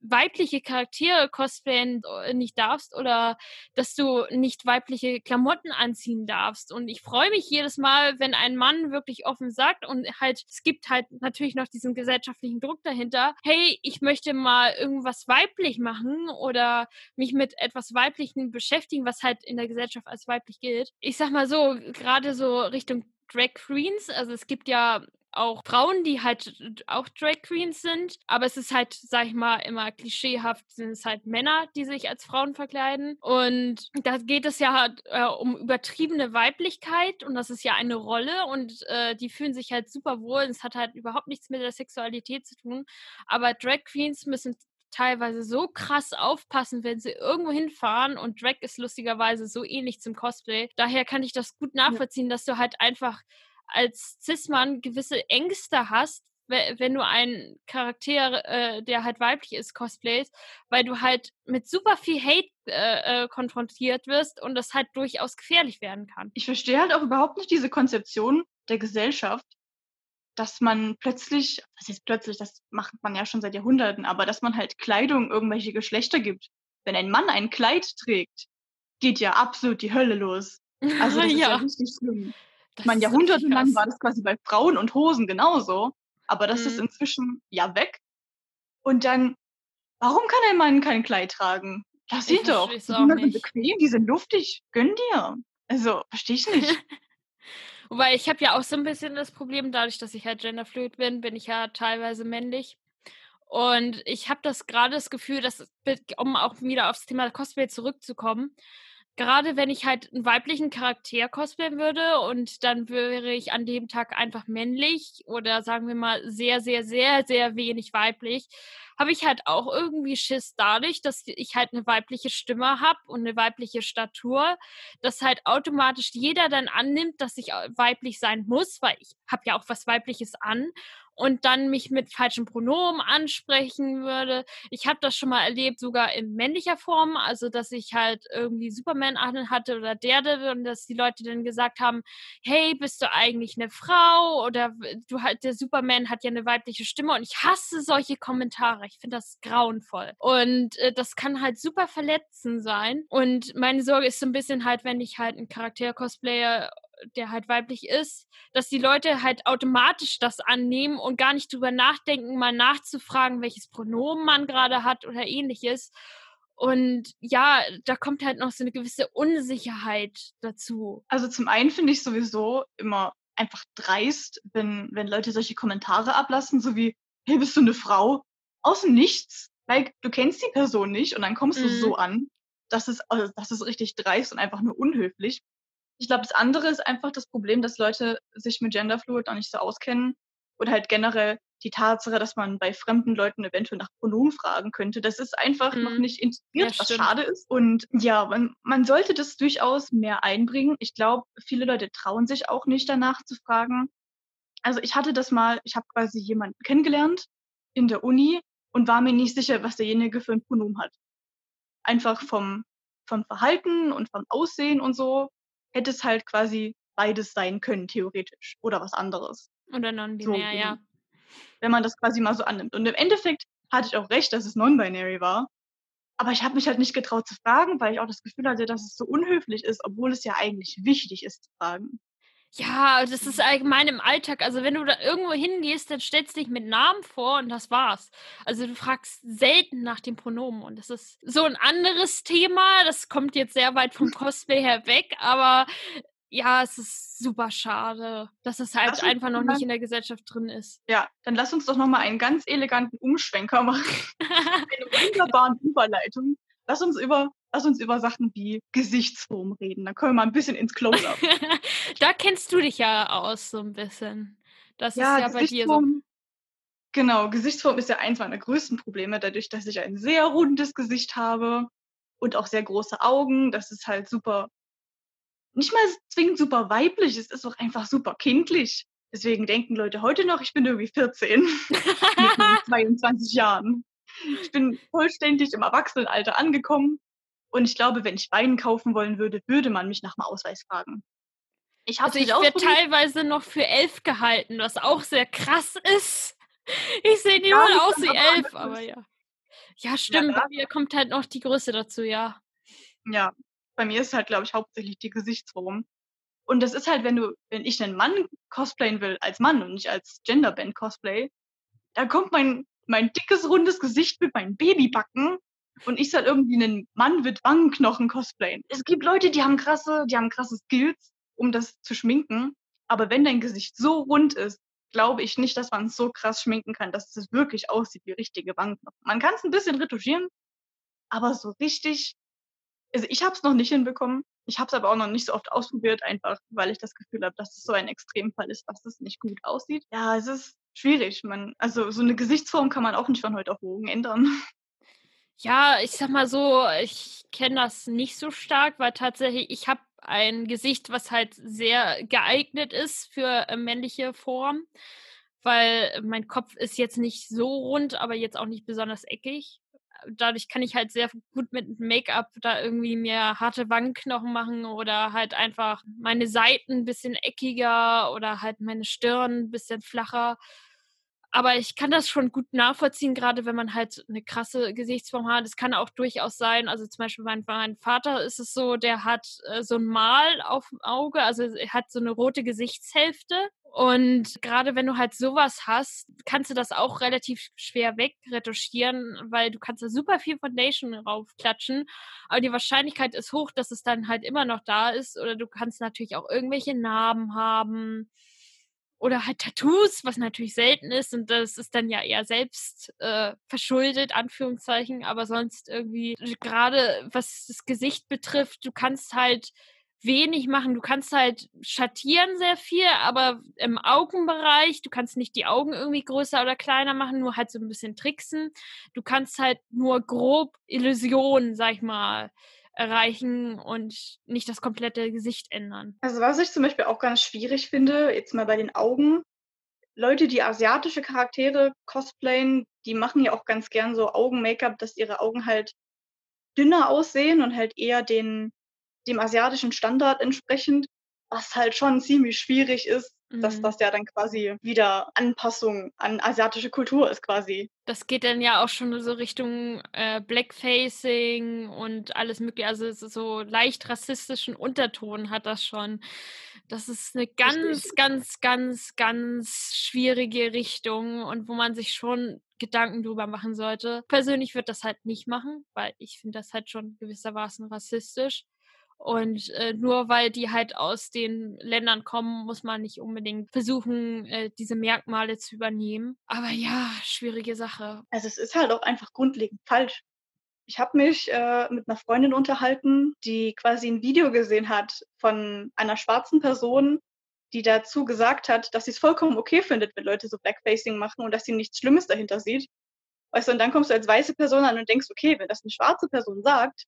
weibliche Charaktere cosplayen äh, nicht darfst oder dass du nicht weibliche Klamotten anziehen darfst. Und ich freue mich jedes Mal, wenn ein Mann wirklich offen sagt und halt, es gibt halt natürlich noch diesen gesellschaftlichen Druck dahinter, hey, ich möchte mal irgendwas weiblich machen oder mich mit etwas Weiblichen beschäftigen, was halt in der Gesellschaft als weiblich gilt. Ich sag mal so, gerade so Richtung Drag Queens. Also es gibt ja auch Frauen, die halt auch Drag Queens sind, aber es ist halt, sag ich mal, immer klischeehaft, sind es halt Männer, die sich als Frauen verkleiden. Und da geht es ja halt, äh, um übertriebene Weiblichkeit und das ist ja eine Rolle und äh, die fühlen sich halt super wohl. Es hat halt überhaupt nichts mit der Sexualität zu tun. Aber Drag Queens müssen teilweise so krass aufpassen, wenn sie irgendwo hinfahren und Drag ist lustigerweise so ähnlich zum Cosplay. Daher kann ich das gut nachvollziehen, dass du halt einfach als Cis-Mann gewisse Ängste hast, wenn du einen Charakter, äh, der halt weiblich ist, cosplayst, weil du halt mit super viel Hate äh, äh, konfrontiert wirst und das halt durchaus gefährlich werden kann. Ich verstehe halt auch überhaupt nicht diese Konzeption der Gesellschaft, dass man plötzlich, was ist plötzlich, das macht man ja schon seit Jahrhunderten, aber dass man halt Kleidung irgendwelche Geschlechter gibt. Wenn ein Mann ein Kleid trägt, geht ja absolut die Hölle los. Also das ja. ist ja richtig schlimm. Das ich meine, jahrhundertelang war das quasi bei Frauen und Hosen genauso, aber das mhm. ist inzwischen ja weg. Und dann, warum kann ein Mann kein Kleid tragen? Lass ihn doch. Die sind bequem, die sind luftig. Gönn dir. Also, verstehe ich nicht. Wobei ich habe ja auch so ein bisschen das Problem, dadurch, dass ich halt genderfluid bin, bin ich ja teilweise männlich. Und ich habe das gerade das Gefühl, dass, um auch wieder aufs Thema Cosplay zurückzukommen, gerade wenn ich halt einen weiblichen Charakter cosplayen würde und dann wäre ich an dem Tag einfach männlich oder sagen wir mal sehr, sehr, sehr, sehr wenig weiblich, habe ich halt auch irgendwie Schiss dadurch, dass ich halt eine weibliche Stimme habe und eine weibliche Statur, dass halt automatisch jeder dann annimmt, dass ich weiblich sein muss, weil ich habe ja auch was Weibliches an und dann mich mit falschen Pronomen ansprechen würde. Ich habe das schon mal erlebt, sogar in männlicher Form, also dass ich halt irgendwie Superman hatte oder Daredevil und dass die Leute dann gesagt haben, hey, bist du eigentlich eine Frau oder du halt der Superman hat ja eine weibliche Stimme und ich hasse solche Kommentare. Ich finde das grauenvoll und äh, das kann halt super verletzend sein und meine Sorge ist so ein bisschen halt, wenn ich halt einen Charakter cosplayer der halt weiblich ist, dass die Leute halt automatisch das annehmen und gar nicht drüber nachdenken, mal nachzufragen, welches Pronomen man gerade hat oder ähnliches. Und ja, da kommt halt noch so eine gewisse Unsicherheit dazu. Also zum einen finde ich sowieso immer einfach dreist, wenn, wenn Leute solche Kommentare ablassen, so wie, hey, bist du eine Frau? Aus dem Nichts. Like, du kennst die Person nicht und dann kommst mhm. du so an. Das ist, also, das ist richtig dreist und einfach nur unhöflich. Ich glaube, das andere ist einfach das Problem, dass Leute sich mit Genderfluid noch nicht so auskennen oder halt generell die Tatsache, dass man bei fremden Leuten eventuell nach Pronomen fragen könnte. Das ist einfach mhm. noch nicht integriert, ja, was schade ist. Und ja, man, man sollte das durchaus mehr einbringen. Ich glaube, viele Leute trauen sich auch nicht danach zu fragen. Also ich hatte das mal, ich habe quasi jemanden kennengelernt in der Uni und war mir nicht sicher, was derjenige für ein Pronomen hat. Einfach vom, vom Verhalten und vom Aussehen und so hätte es halt quasi beides sein können, theoretisch. Oder was anderes. Oder non-binär, so, ja. Wenn man das quasi mal so annimmt. Und im Endeffekt hatte ich auch recht, dass es non-binary war. Aber ich habe mich halt nicht getraut zu fragen, weil ich auch das Gefühl hatte, dass es so unhöflich ist, obwohl es ja eigentlich wichtig ist zu fragen. Ja, das ist allgemein im Alltag. Also wenn du da irgendwo hingehst, dann stellst du dich mit Namen vor und das war's. Also du fragst selten nach dem Pronomen und das ist so ein anderes Thema. Das kommt jetzt sehr weit vom Cosplay her weg, aber ja, es ist super schade, dass es halt einfach noch nicht in der Gesellschaft drin ist. Ja, dann lass uns doch nochmal einen ganz eleganten Umschwenker machen. Eine wunderbare Überleitung. Lass uns über lass uns über Sachen wie Gesichtsform reden. Dann können wir mal ein bisschen ins Close-up. da kennst du dich ja aus so ein bisschen. Das ja, ist ja bei dir so. Genau, Gesichtsform ist ja eins meiner größten Probleme, dadurch, dass ich ein sehr rundes Gesicht habe und auch sehr große Augen. Das ist halt super, nicht mal zwingend super weiblich, es ist auch einfach super kindlich. Deswegen denken Leute heute noch, ich bin irgendwie 14 mit 22 Jahren. Ich bin vollständig im Erwachsenenalter angekommen und ich glaube, wenn ich Wein kaufen wollen würde, würde man mich nach dem Ausweis fragen. Ich also ich werde teilweise noch für elf gehalten, was auch sehr krass ist. Ich sehe niemand ja, aus wie elf, aber ja. Ja, stimmt. Ja, bei mir kommt halt noch die Größe dazu, ja. Ja, bei mir ist halt, glaube ich, hauptsächlich die Gesichtsform. Und das ist halt, wenn du, wenn ich einen Mann cosplayen will als Mann und nicht als Genderband Cosplay, da kommt mein, mein dickes, rundes Gesicht mit meinen Babybacken und ich soll irgendwie einen Mann mit Wangenknochen cosplayen. Es gibt Leute, die haben krasse, die haben krasse Skills, um das zu schminken. Aber wenn dein Gesicht so rund ist, glaube ich nicht, dass man es so krass schminken kann, dass es wirklich aussieht wie richtige Wangenknochen. Man kann es ein bisschen retuschieren, aber so richtig, also ich habe es noch nicht hinbekommen. Ich habe es aber auch noch nicht so oft ausprobiert, einfach weil ich das Gefühl habe, dass es so ein Extremfall ist, dass es nicht gut aussieht. Ja, es ist schwierig. Man, also so eine Gesichtsform kann man auch nicht von heute auf morgen ändern. Ja, ich sag mal so, ich kenne das nicht so stark, weil tatsächlich ich habe ein Gesicht, was halt sehr geeignet ist für äh, männliche Form, weil mein Kopf ist jetzt nicht so rund, aber jetzt auch nicht besonders eckig dadurch kann ich halt sehr gut mit Make-up da irgendwie mehr harte Wangenknochen machen oder halt einfach meine Seiten ein bisschen eckiger oder halt meine Stirn ein bisschen flacher. Aber ich kann das schon gut nachvollziehen, gerade wenn man halt eine krasse Gesichtsform hat. Es kann auch durchaus sein, also zum Beispiel mein, mein Vater ist es so, der hat äh, so ein Mal auf dem Auge, also er hat so eine rote Gesichtshälfte und gerade wenn du halt sowas hast, kannst du das auch relativ schwer wegretuschieren, weil du kannst da super viel Foundation raufklatschen. Aber die Wahrscheinlichkeit ist hoch, dass es dann halt immer noch da ist. Oder du kannst natürlich auch irgendwelche Narben haben. Oder halt Tattoos, was natürlich selten ist. Und das ist dann ja eher selbst äh, verschuldet, Anführungszeichen. Aber sonst irgendwie, gerade was das Gesicht betrifft, du kannst halt wenig machen. Du kannst halt schattieren sehr viel, aber im Augenbereich, du kannst nicht die Augen irgendwie größer oder kleiner machen, nur halt so ein bisschen tricksen. Du kannst halt nur grob Illusionen, sag ich mal, erreichen und nicht das komplette Gesicht ändern. Also was ich zum Beispiel auch ganz schwierig finde, jetzt mal bei den Augen, Leute, die asiatische Charaktere cosplayen, die machen ja auch ganz gern so Augen-Make-up, dass ihre Augen halt dünner aussehen und halt eher den dem asiatischen Standard entsprechend, was halt schon ziemlich schwierig ist, mhm. dass das ja dann quasi wieder Anpassung an asiatische Kultur ist quasi. Das geht dann ja auch schon so Richtung äh, Blackfacing und alles mögliche, also so leicht rassistischen Unterton hat das schon. Das ist eine ganz, ganz, ganz, ganz schwierige Richtung und wo man sich schon Gedanken drüber machen sollte. Persönlich würde das halt nicht machen, weil ich finde das halt schon gewissermaßen rassistisch. Und äh, nur weil die halt aus den Ländern kommen, muss man nicht unbedingt versuchen, äh, diese Merkmale zu übernehmen. Aber ja, schwierige Sache. Also es ist halt auch einfach grundlegend falsch. Ich habe mich äh, mit einer Freundin unterhalten, die quasi ein Video gesehen hat von einer schwarzen Person, die dazu gesagt hat, dass sie es vollkommen okay findet, wenn Leute so Blackfacing machen und dass sie nichts Schlimmes dahinter sieht. Weißt du, und dann kommst du als weiße Person an und denkst, okay, wenn das eine schwarze Person sagt,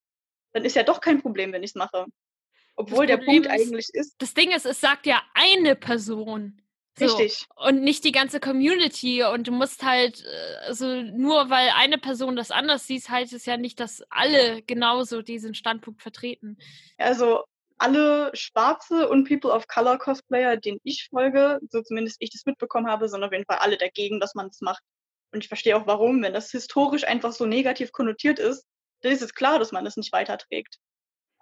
dann ist ja doch kein Problem, wenn ich es mache. Obwohl der Punkt ist, eigentlich ist. Das Ding ist, es sagt ja eine Person. So. Richtig. Und nicht die ganze Community. Und du musst halt, also nur weil eine Person das anders sieht, heißt es ja nicht, dass alle genauso diesen Standpunkt vertreten. Also alle schwarze und People of Color Cosplayer, denen ich folge, so zumindest ich das mitbekommen habe, sind auf jeden Fall alle dagegen, dass man das macht. Und ich verstehe auch warum, wenn das historisch einfach so negativ konnotiert ist, dann ist es klar, dass man das nicht weiterträgt.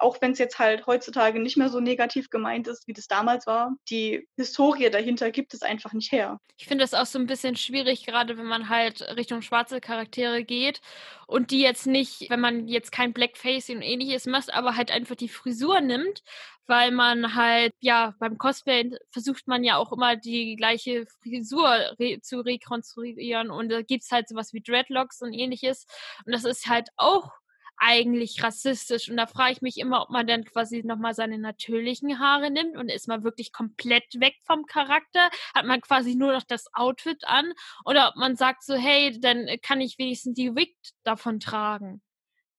Auch wenn es jetzt halt heutzutage nicht mehr so negativ gemeint ist, wie das damals war. Die Historie dahinter gibt es einfach nicht her. Ich finde das auch so ein bisschen schwierig, gerade wenn man halt Richtung schwarze Charaktere geht und die jetzt nicht, wenn man jetzt kein Blackface und ähnliches macht, aber halt einfach die Frisur nimmt, weil man halt, ja, beim Cosplay versucht man ja auch immer die gleiche Frisur re zu rekonstruieren und da gibt es halt sowas wie Dreadlocks und ähnliches und das ist halt auch eigentlich rassistisch. Und da frage ich mich immer, ob man dann quasi nochmal seine natürlichen Haare nimmt und ist man wirklich komplett weg vom Charakter, hat man quasi nur noch das Outfit an oder ob man sagt so, hey, dann kann ich wenigstens die Wig davon tragen,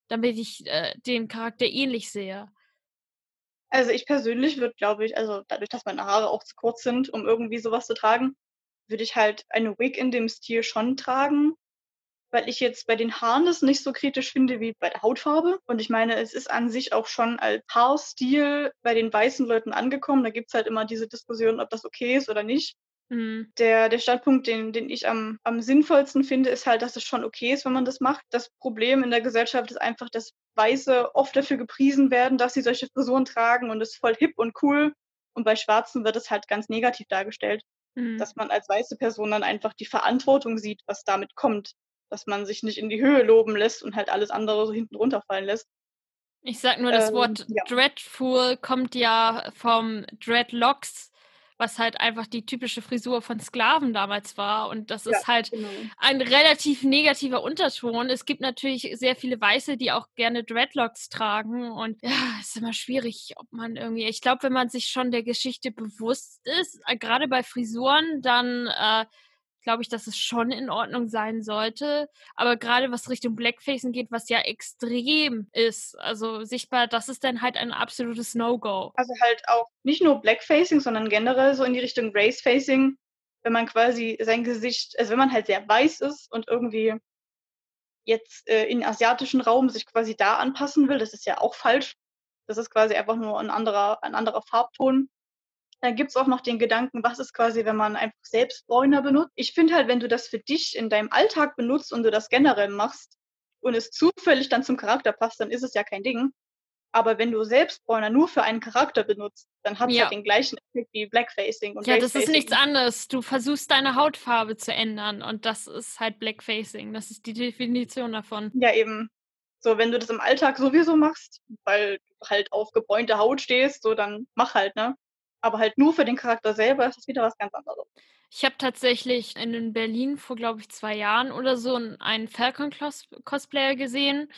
damit ich äh, den Charakter ähnlich sehe. Also ich persönlich würde, glaube ich, also dadurch, dass meine Haare auch zu kurz sind, um irgendwie sowas zu tragen, würde ich halt eine Wig in dem Stil schon tragen weil ich jetzt bei den Haaren das nicht so kritisch finde wie bei der Hautfarbe. Und ich meine, es ist an sich auch schon als Haarstil bei den weißen Leuten angekommen. Da gibt's halt immer diese Diskussion, ob das okay ist oder nicht. Mhm. Der, der Standpunkt, den, den ich am, am sinnvollsten finde, ist halt, dass es schon okay ist, wenn man das macht. Das Problem in der Gesellschaft ist einfach, dass Weiße oft dafür gepriesen werden, dass sie solche Frisuren tragen und es ist voll hip und cool. Und bei Schwarzen wird es halt ganz negativ dargestellt, Mhm. dass man als weiße Person dann einfach die Verantwortung sieht, was damit kommt. Dass man sich nicht in die Höhe loben lässt und halt alles andere so hinten runterfallen lässt. Ich sag nur, das Ähm, Wort ja. Dreadful kommt ja vom Dreadlocks, was halt einfach die typische Frisur von Sklaven damals war. Und das Ja, ist halt genau. ein relativ negativer Unterton. Es gibt natürlich sehr viele Weiße, die auch gerne Dreadlocks tragen. Und ja, ist immer schwierig, ob man irgendwie. Ich glaube, wenn man sich schon der Geschichte bewusst ist, äh, gerade bei Frisuren, dann äh, glaube ich, dass es schon in Ordnung sein sollte. Aber gerade was Richtung Blackfacing geht, was ja extrem ist, also sichtbar, das ist dann halt ein absolutes No-Go. Also halt auch nicht nur Blackfacing, sondern generell so in die Richtung Racefacing, wenn man quasi sein Gesicht, also wenn man halt sehr weiß ist und irgendwie jetzt äh, in asiatischen Raum sich quasi da anpassen will, das ist ja auch falsch. Das ist quasi einfach nur ein anderer, ein anderer Farbton. Dann gibt's auch noch den Gedanken, was ist quasi, wenn man einfach selbst Bräuner benutzt. Ich finde halt, wenn du das für dich in deinem Alltag benutzt und du das generell machst und es zufällig dann zum Charakter passt, dann ist es ja kein Ding. Aber wenn du selbst Bräuner nur für einen Charakter benutzt, dann hat es Ja. halt den gleichen Effekt wie Blackfacing und Ja, das ist nichts anderes. Du versuchst deine Hautfarbe zu ändern und das ist halt Blackfacing. Das ist die Definition davon. Ja, eben. So, wenn du das im Alltag sowieso machst, weil du halt auf gebräunte Haut stehst, so dann mach halt, ne? Aber halt nur für den Charakter selber ist das wieder was ganz anderes. Ich habe tatsächlich in Berlin vor, glaube ich, zwei Jahren oder so einen Falcon-Cosplayer gesehen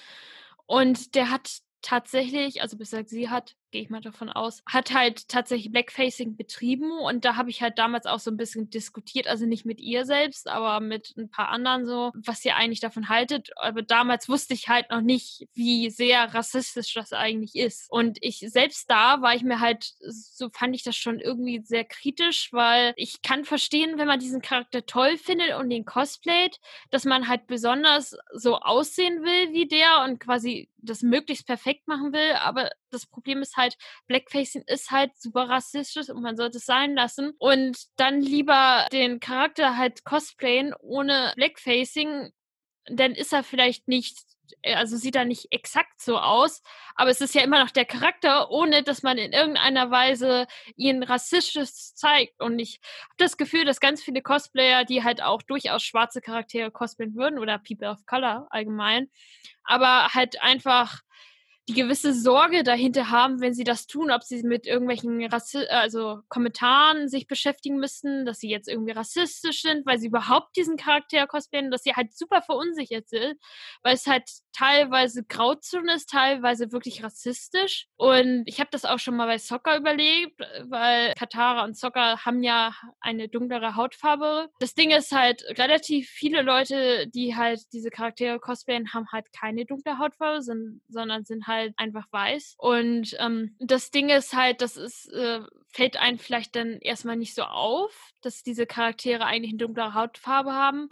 und der hat tatsächlich, also bis sie hat, gehe ich mal davon aus, hat halt tatsächlich Blackfacing betrieben und da habe ich halt damals auch so ein bisschen diskutiert, also nicht mit ihr selbst, aber mit ein paar anderen so, was ihr eigentlich davon haltet. Aber damals wusste ich halt noch nicht, wie sehr rassistisch das eigentlich ist. Und ich selbst da war ich mir halt, so fand ich das schon irgendwie sehr kritisch, weil ich kann verstehen, wenn man diesen Charakter toll findet und den cosplayt, dass man halt besonders so aussehen will wie der und quasi das möglichst perfekt machen will. Aber das Problem ist halt, Blackfacing ist halt super rassistisch und man sollte es sein lassen. Und dann lieber den Charakter halt cosplayen ohne Blackfacing, dann ist er vielleicht nicht, also sieht er nicht exakt so aus, aber es ist ja immer noch der Charakter, ohne dass man in irgendeiner Weise ihn rassistisch zeigt. Und ich habe das Gefühl, dass ganz viele Cosplayer, die halt auch durchaus schwarze Charaktere cosplayen würden oder People of Color allgemein, aber halt einfach die gewisse Sorge dahinter haben, wenn sie das tun, ob sie mit irgendwelchen Rassi also Kommentaren sich beschäftigen müssen, dass sie jetzt irgendwie rassistisch sind, weil sie überhaupt diesen Charakter cosplayen, dass sie halt super verunsichert sind, weil es halt teilweise Grauzone ist, teilweise wirklich rassistisch. Und ich habe das auch schon mal bei Soccer überlebt, weil Katara und Soccer haben ja eine dunklere Hautfarbe. Das Ding ist halt, relativ viele Leute, die halt diese Charaktere cosplayen, haben halt keine dunkle Hautfarbe, sondern sind halt einfach weiß. Und ähm, das Ding ist halt, das ist, äh, fällt einem vielleicht dann erstmal nicht so auf, dass diese Charaktere eigentlich eine dunklere Hautfarbe haben.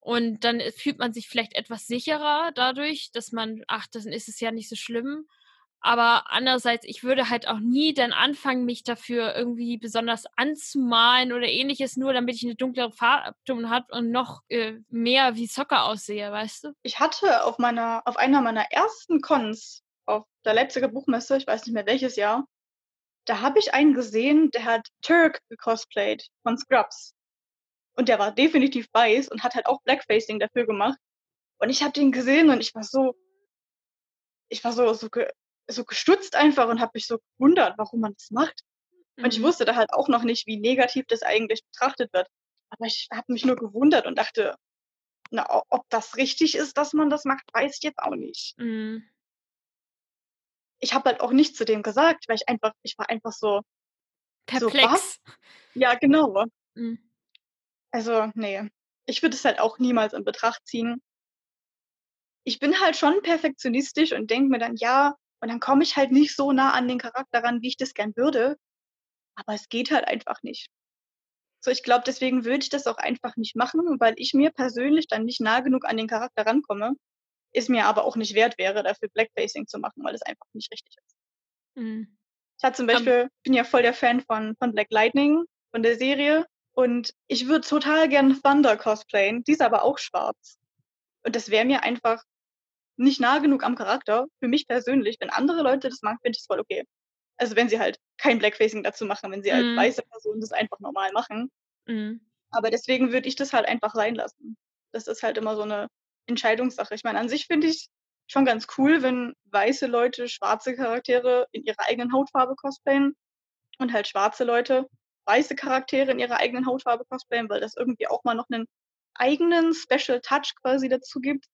Und dann fühlt man sich vielleicht etwas sicherer dadurch, dass man, ach, dann ist es ja nicht so schlimm. Aber andererseits, ich würde halt auch nie dann anfangen, mich dafür irgendwie besonders anzumalen oder ähnliches, nur damit ich eine dunklere Farbton habe und noch äh, mehr wie Soccer aussehe, weißt du? Ich hatte auf meiner, auf einer meiner ersten Cons auf der Leipziger Buchmesse, ich weiß nicht mehr welches Jahr, da habe ich einen gesehen, der hat Turk gecosplayt von Scrubs. Und der war definitiv weiß und hat halt auch Blackfacing dafür gemacht. Und ich habe den gesehen und ich war so, ich war so, so, so gestutzt einfach und habe mich so gewundert, warum man das macht. Und ich Mhm. wusste da halt auch noch nicht, wie negativ das eigentlich betrachtet wird. Aber ich habe mich nur gewundert und dachte, na, ob das richtig ist, dass man das macht, weiß ich jetzt auch nicht. Mhm. Ich habe halt auch nichts zu dem gesagt, weil ich einfach, ich war einfach so, so Perplex. was? Ja, genau. Mhm. Also, nee. Ich würde es halt auch niemals in Betracht ziehen. Ich bin halt schon perfektionistisch und denke mir dann, ja, und dann komme ich halt nicht so nah an den Charakter ran, wie ich das gern würde. Aber es geht halt einfach nicht. So, ich glaube, deswegen würde ich das auch einfach nicht machen, weil ich mir persönlich dann nicht nah genug an den Charakter rankomme. Ist mir aber auch nicht wert wäre, dafür Blackfacing zu machen, weil es einfach nicht richtig ist. Mhm. Ich hatte zum. Beispiel, bin ja voll der Fan von, von Black Lightning, von der Serie. Und ich würde total gerne Thunder cosplayen, die ist aber auch schwarz. Und das wäre mir einfach nicht nah genug am Charakter, für mich persönlich. Wenn andere Leute das machen, finde ich es voll okay. Also wenn sie halt kein Blackfacing dazu machen, wenn sie als Mhm. weiße Person das einfach normal machen. Mhm. Aber deswegen würde ich das halt einfach sein lassen. Das ist halt immer so eine Entscheidungssache. Ich meine, an sich finde ich schon ganz cool, wenn weiße Leute schwarze Charaktere in ihrer eigenen Hautfarbe cosplayen und halt schwarze Leute weiße Charaktere in ihrer eigenen Hautfarbe cosplayen, weil das irgendwie auch mal noch einen eigenen Special Touch quasi dazu gibt.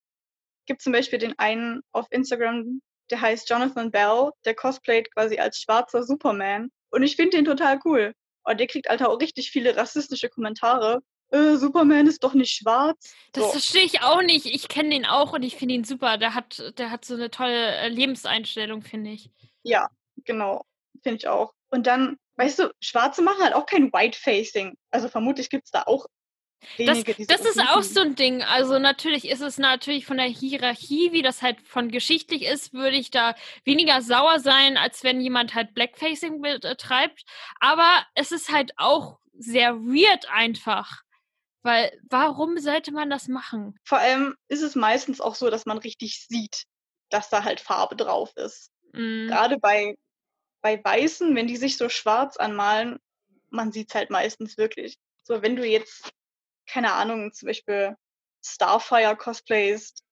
Gibt zum Beispiel den einen auf Instagram, der heißt Jonathan Bell, der cosplayt quasi als schwarzer Superman. Und ich finde den total cool. Und der kriegt Alter auch richtig viele rassistische Kommentare. Äh, Superman ist doch nicht schwarz. Das So. verstehe ich auch nicht. Ich kenne den auch und ich finde ihn super. Der hat, der hat so eine tolle äh, Lebenseinstellung, finde ich. Ja, genau. Finde ich auch. Und dann, weißt du, Schwarze machen halt auch kein White-Facing. Also vermutlich gibt's da auch Das, das ist auch so ein Ding. Also natürlich ist es natürlich von der Hierarchie, wie das halt von geschichtlich ist, würde ich da weniger sauer sein, als wenn jemand halt Blackfacing betreibt. Aber es ist halt auch sehr weird einfach. Weil warum sollte man das machen? Vor allem ist es meistens auch so, dass man richtig sieht, dass da halt Farbe drauf ist. Mm, Gerade bei, bei Weißen, wenn die sich so schwarz anmalen, man sieht's halt meistens wirklich. So, wenn du jetzt, keine Ahnung, zum Beispiel Starfire cosplayst,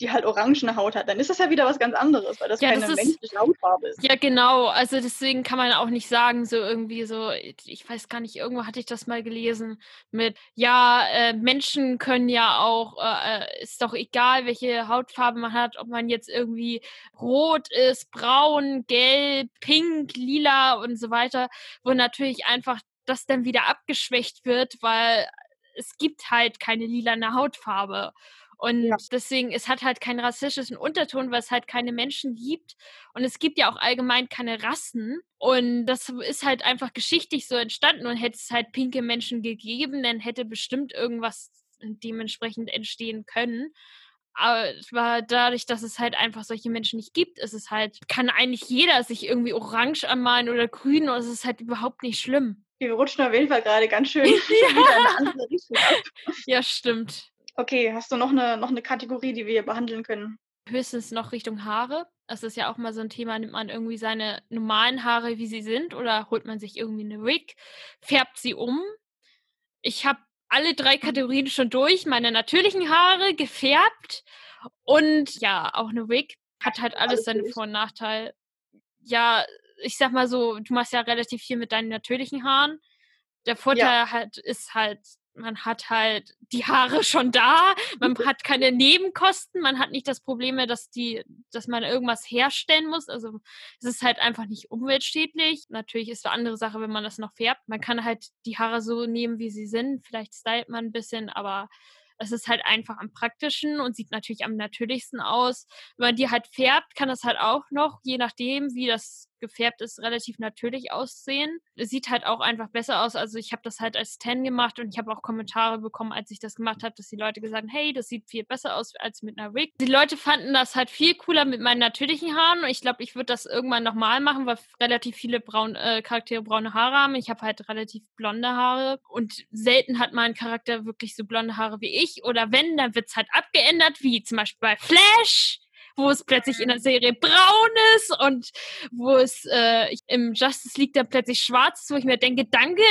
die halt orangene Haut hat, dann ist das ja wieder was ganz anderes, weil das Ja, keine das ist- menschliche Hautfarbe ist. Ja, genau. Also deswegen kann man auch nicht sagen, so irgendwie so, ich weiß gar nicht, irgendwo hatte ich das mal gelesen mit, ja, äh, Menschen können ja auch, äh, äh, ist doch egal, welche Hautfarbe man hat, ob man jetzt irgendwie rot ist, braun, gelb, pink, lila und so weiter, wo natürlich einfach das dann wieder abgeschwächt wird, weil es gibt halt keine lilane Hautfarbe. Und Ja. deswegen, es hat halt keinen rassistischen Unterton, weil es halt keine Menschen gibt. Und es gibt ja auch allgemein keine Rassen. Und das ist halt einfach geschichtlich so entstanden. Und hätte es halt pinke Menschen gegeben, dann hätte bestimmt irgendwas dementsprechend entstehen können. Aber dadurch, dass es halt einfach solche Menschen nicht gibt, ist es halt, kann eigentlich jeder sich irgendwie orange anmalen oder grün und es ist halt überhaupt nicht schlimm. Wir rutschen auf jeden Fall gerade ganz schön wieder in eine andere Richtung ab. Ja, stimmt. Okay, hast du noch eine, noch eine Kategorie, die wir hier behandeln können? Höchstens noch Richtung Haare. Das ist ja auch mal so ein Thema, nimmt man irgendwie seine normalen Haare, wie sie sind, oder holt man sich irgendwie eine Wig, färbt sie um. Ich habe alle drei Kategorien schon durch. Meine natürlichen Haare gefärbt und ja, auch eine Wig. Hat halt alles Alles seine durch. Vor- und Nachteile. Ja, ich sag mal so, du machst ja relativ viel mit deinen natürlichen Haaren. Der Vorteil halt ist halt, man hat halt die Haare schon da, man hat keine Nebenkosten, man hat nicht das Problem mehr, dass die, dass man irgendwas herstellen muss. Also es ist halt einfach nicht umweltschädlich. Natürlich ist es eine andere Sache, wenn man das noch färbt. Man kann halt die Haare so nehmen, wie sie sind. Vielleicht stylt man ein bisschen, aber es ist halt einfach am praktischen und sieht natürlich am natürlichsten aus. Wenn man die halt färbt, kann das halt auch noch, je nachdem, wie das gefärbt ist, relativ natürlich aussehen. Es sieht halt auch einfach besser aus. Also ich habe das halt als Ten gemacht und ich habe auch Kommentare bekommen, als ich das gemacht habe, dass die Leute gesagt haben, hey, das sieht viel besser aus als mit einer Wig. Die Leute fanden das halt viel cooler mit meinen natürlichen Haaren und ich glaube, ich würde das irgendwann nochmal machen, weil relativ viele braun, äh, Charaktere braune Haare haben. Ich habe halt relativ blonde Haare und selten hat mein Charakter wirklich so blonde Haare wie ich. Oder wenn, dann wird es halt abgeändert, wie zum Beispiel bei Flash wo es plötzlich in der Serie braun ist und wo es äh, im Justice League dann plötzlich schwarz ist, wo ich mir denke, danke,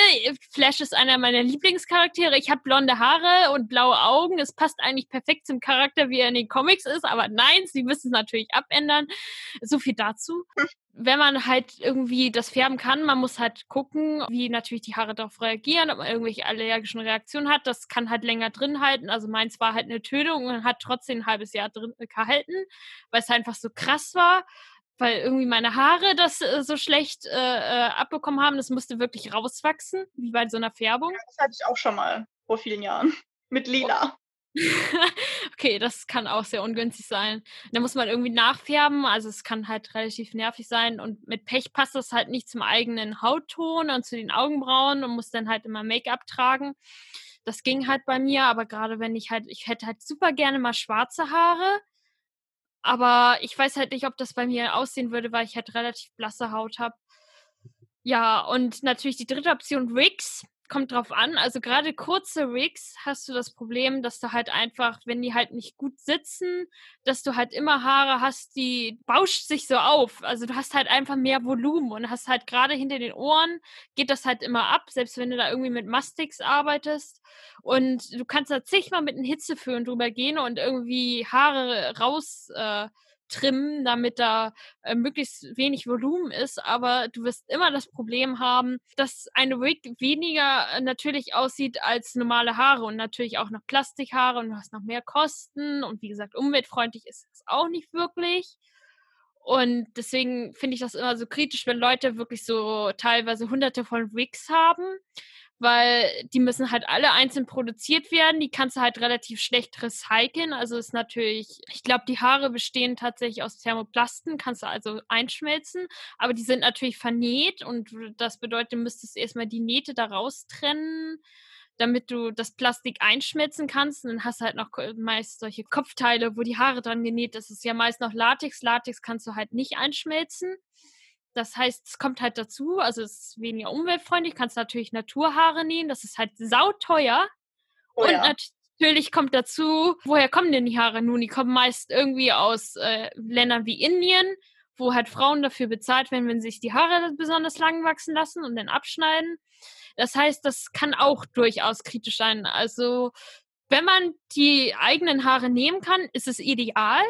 Flash ist einer meiner Lieblingscharaktere, ich habe blonde Haare und blaue Augen, es passt eigentlich perfekt zum Charakter, wie er in den Comics ist, aber nein, sie müssen es natürlich abändern. So viel dazu. Wenn man halt irgendwie das färben kann, man muss halt gucken, wie natürlich die Haare darauf reagieren, ob man irgendwelche allergischen Reaktionen hat. Das kann halt länger drin halten. Also meins war halt eine Tötung und hat trotzdem ein halbes Jahr drin gehalten, weil es einfach so krass war weil irgendwie meine Haare das äh, so schlecht äh, äh, abbekommen haben. Das musste wirklich rauswachsen, wie bei so einer Färbung. Das hatte ich auch schon mal vor vielen Jahren. Mit Lila. Okay, das kann auch sehr ungünstig sein. Da muss man irgendwie nachfärben, also es kann halt relativ nervig sein und mit Pech passt das halt nicht zum eigenen Hautton und zu den Augenbrauen und muss dann halt immer Make-up tragen. Das ging halt bei mir, aber gerade wenn ich halt, ich hätte halt super gerne mal schwarze Haare, aber ich weiß halt nicht, ob das bei mir aussehen würde, weil ich halt relativ blasse Haut habe. Ja, und natürlich die dritte Option, Wigs. Kommt drauf an. Also gerade kurze Wigs hast du das Problem, dass du halt einfach, wenn die halt nicht gut sitzen, dass du halt immer Haare hast, die bauscht sich so auf. Also du hast halt einfach mehr Volumen und hast halt gerade hinter den Ohren geht das halt immer ab, selbst wenn du da irgendwie mit Mastix arbeitest. Und du kannst da zigmal mit einem Hitzeföhn drüber gehen und irgendwie Haare raus äh, trimmen, damit da äh, möglichst wenig Volumen ist. Aber du wirst immer das Problem haben, dass eine Wig weniger äh, natürlich aussieht als normale Haare und natürlich auch noch Plastikhaare und du hast noch mehr Kosten. Und wie gesagt, umweltfreundlich ist es auch nicht wirklich. Und deswegen finde ich das immer so kritisch, wenn Leute wirklich so teilweise hunderte von Wigs haben weil die müssen halt alle einzeln produziert werden. Die kannst du halt relativ schlecht recyceln. Also ist natürlich, ich glaube, die Haare bestehen tatsächlich aus Thermoplasten, kannst du also einschmelzen, aber die sind natürlich vernäht und das bedeutet, du müsstest erstmal die Nähte da raustrennen damit du das Plastik einschmelzen kannst. Und dann hast du halt noch meist solche Kopfteile, wo die Haare dran genäht. Das ist ja meist noch Latex. Latex kannst du halt nicht einschmelzen. Das heißt, es kommt halt dazu, also es ist weniger umweltfreundlich, kannst natürlich Naturhaare nehmen, das ist halt sauteuer. Oh, und ja. natürlich kommt dazu, woher kommen denn die Haare nun? Die kommen meist irgendwie aus äh, Ländern wie Indien, wo halt Frauen dafür bezahlt werden, wenn sich die Haare besonders lang wachsen lassen und dann abschneiden. Das heißt, das kann auch durchaus kritisch sein. Also, wenn man die eigenen Haare nehmen kann, ist es ideal.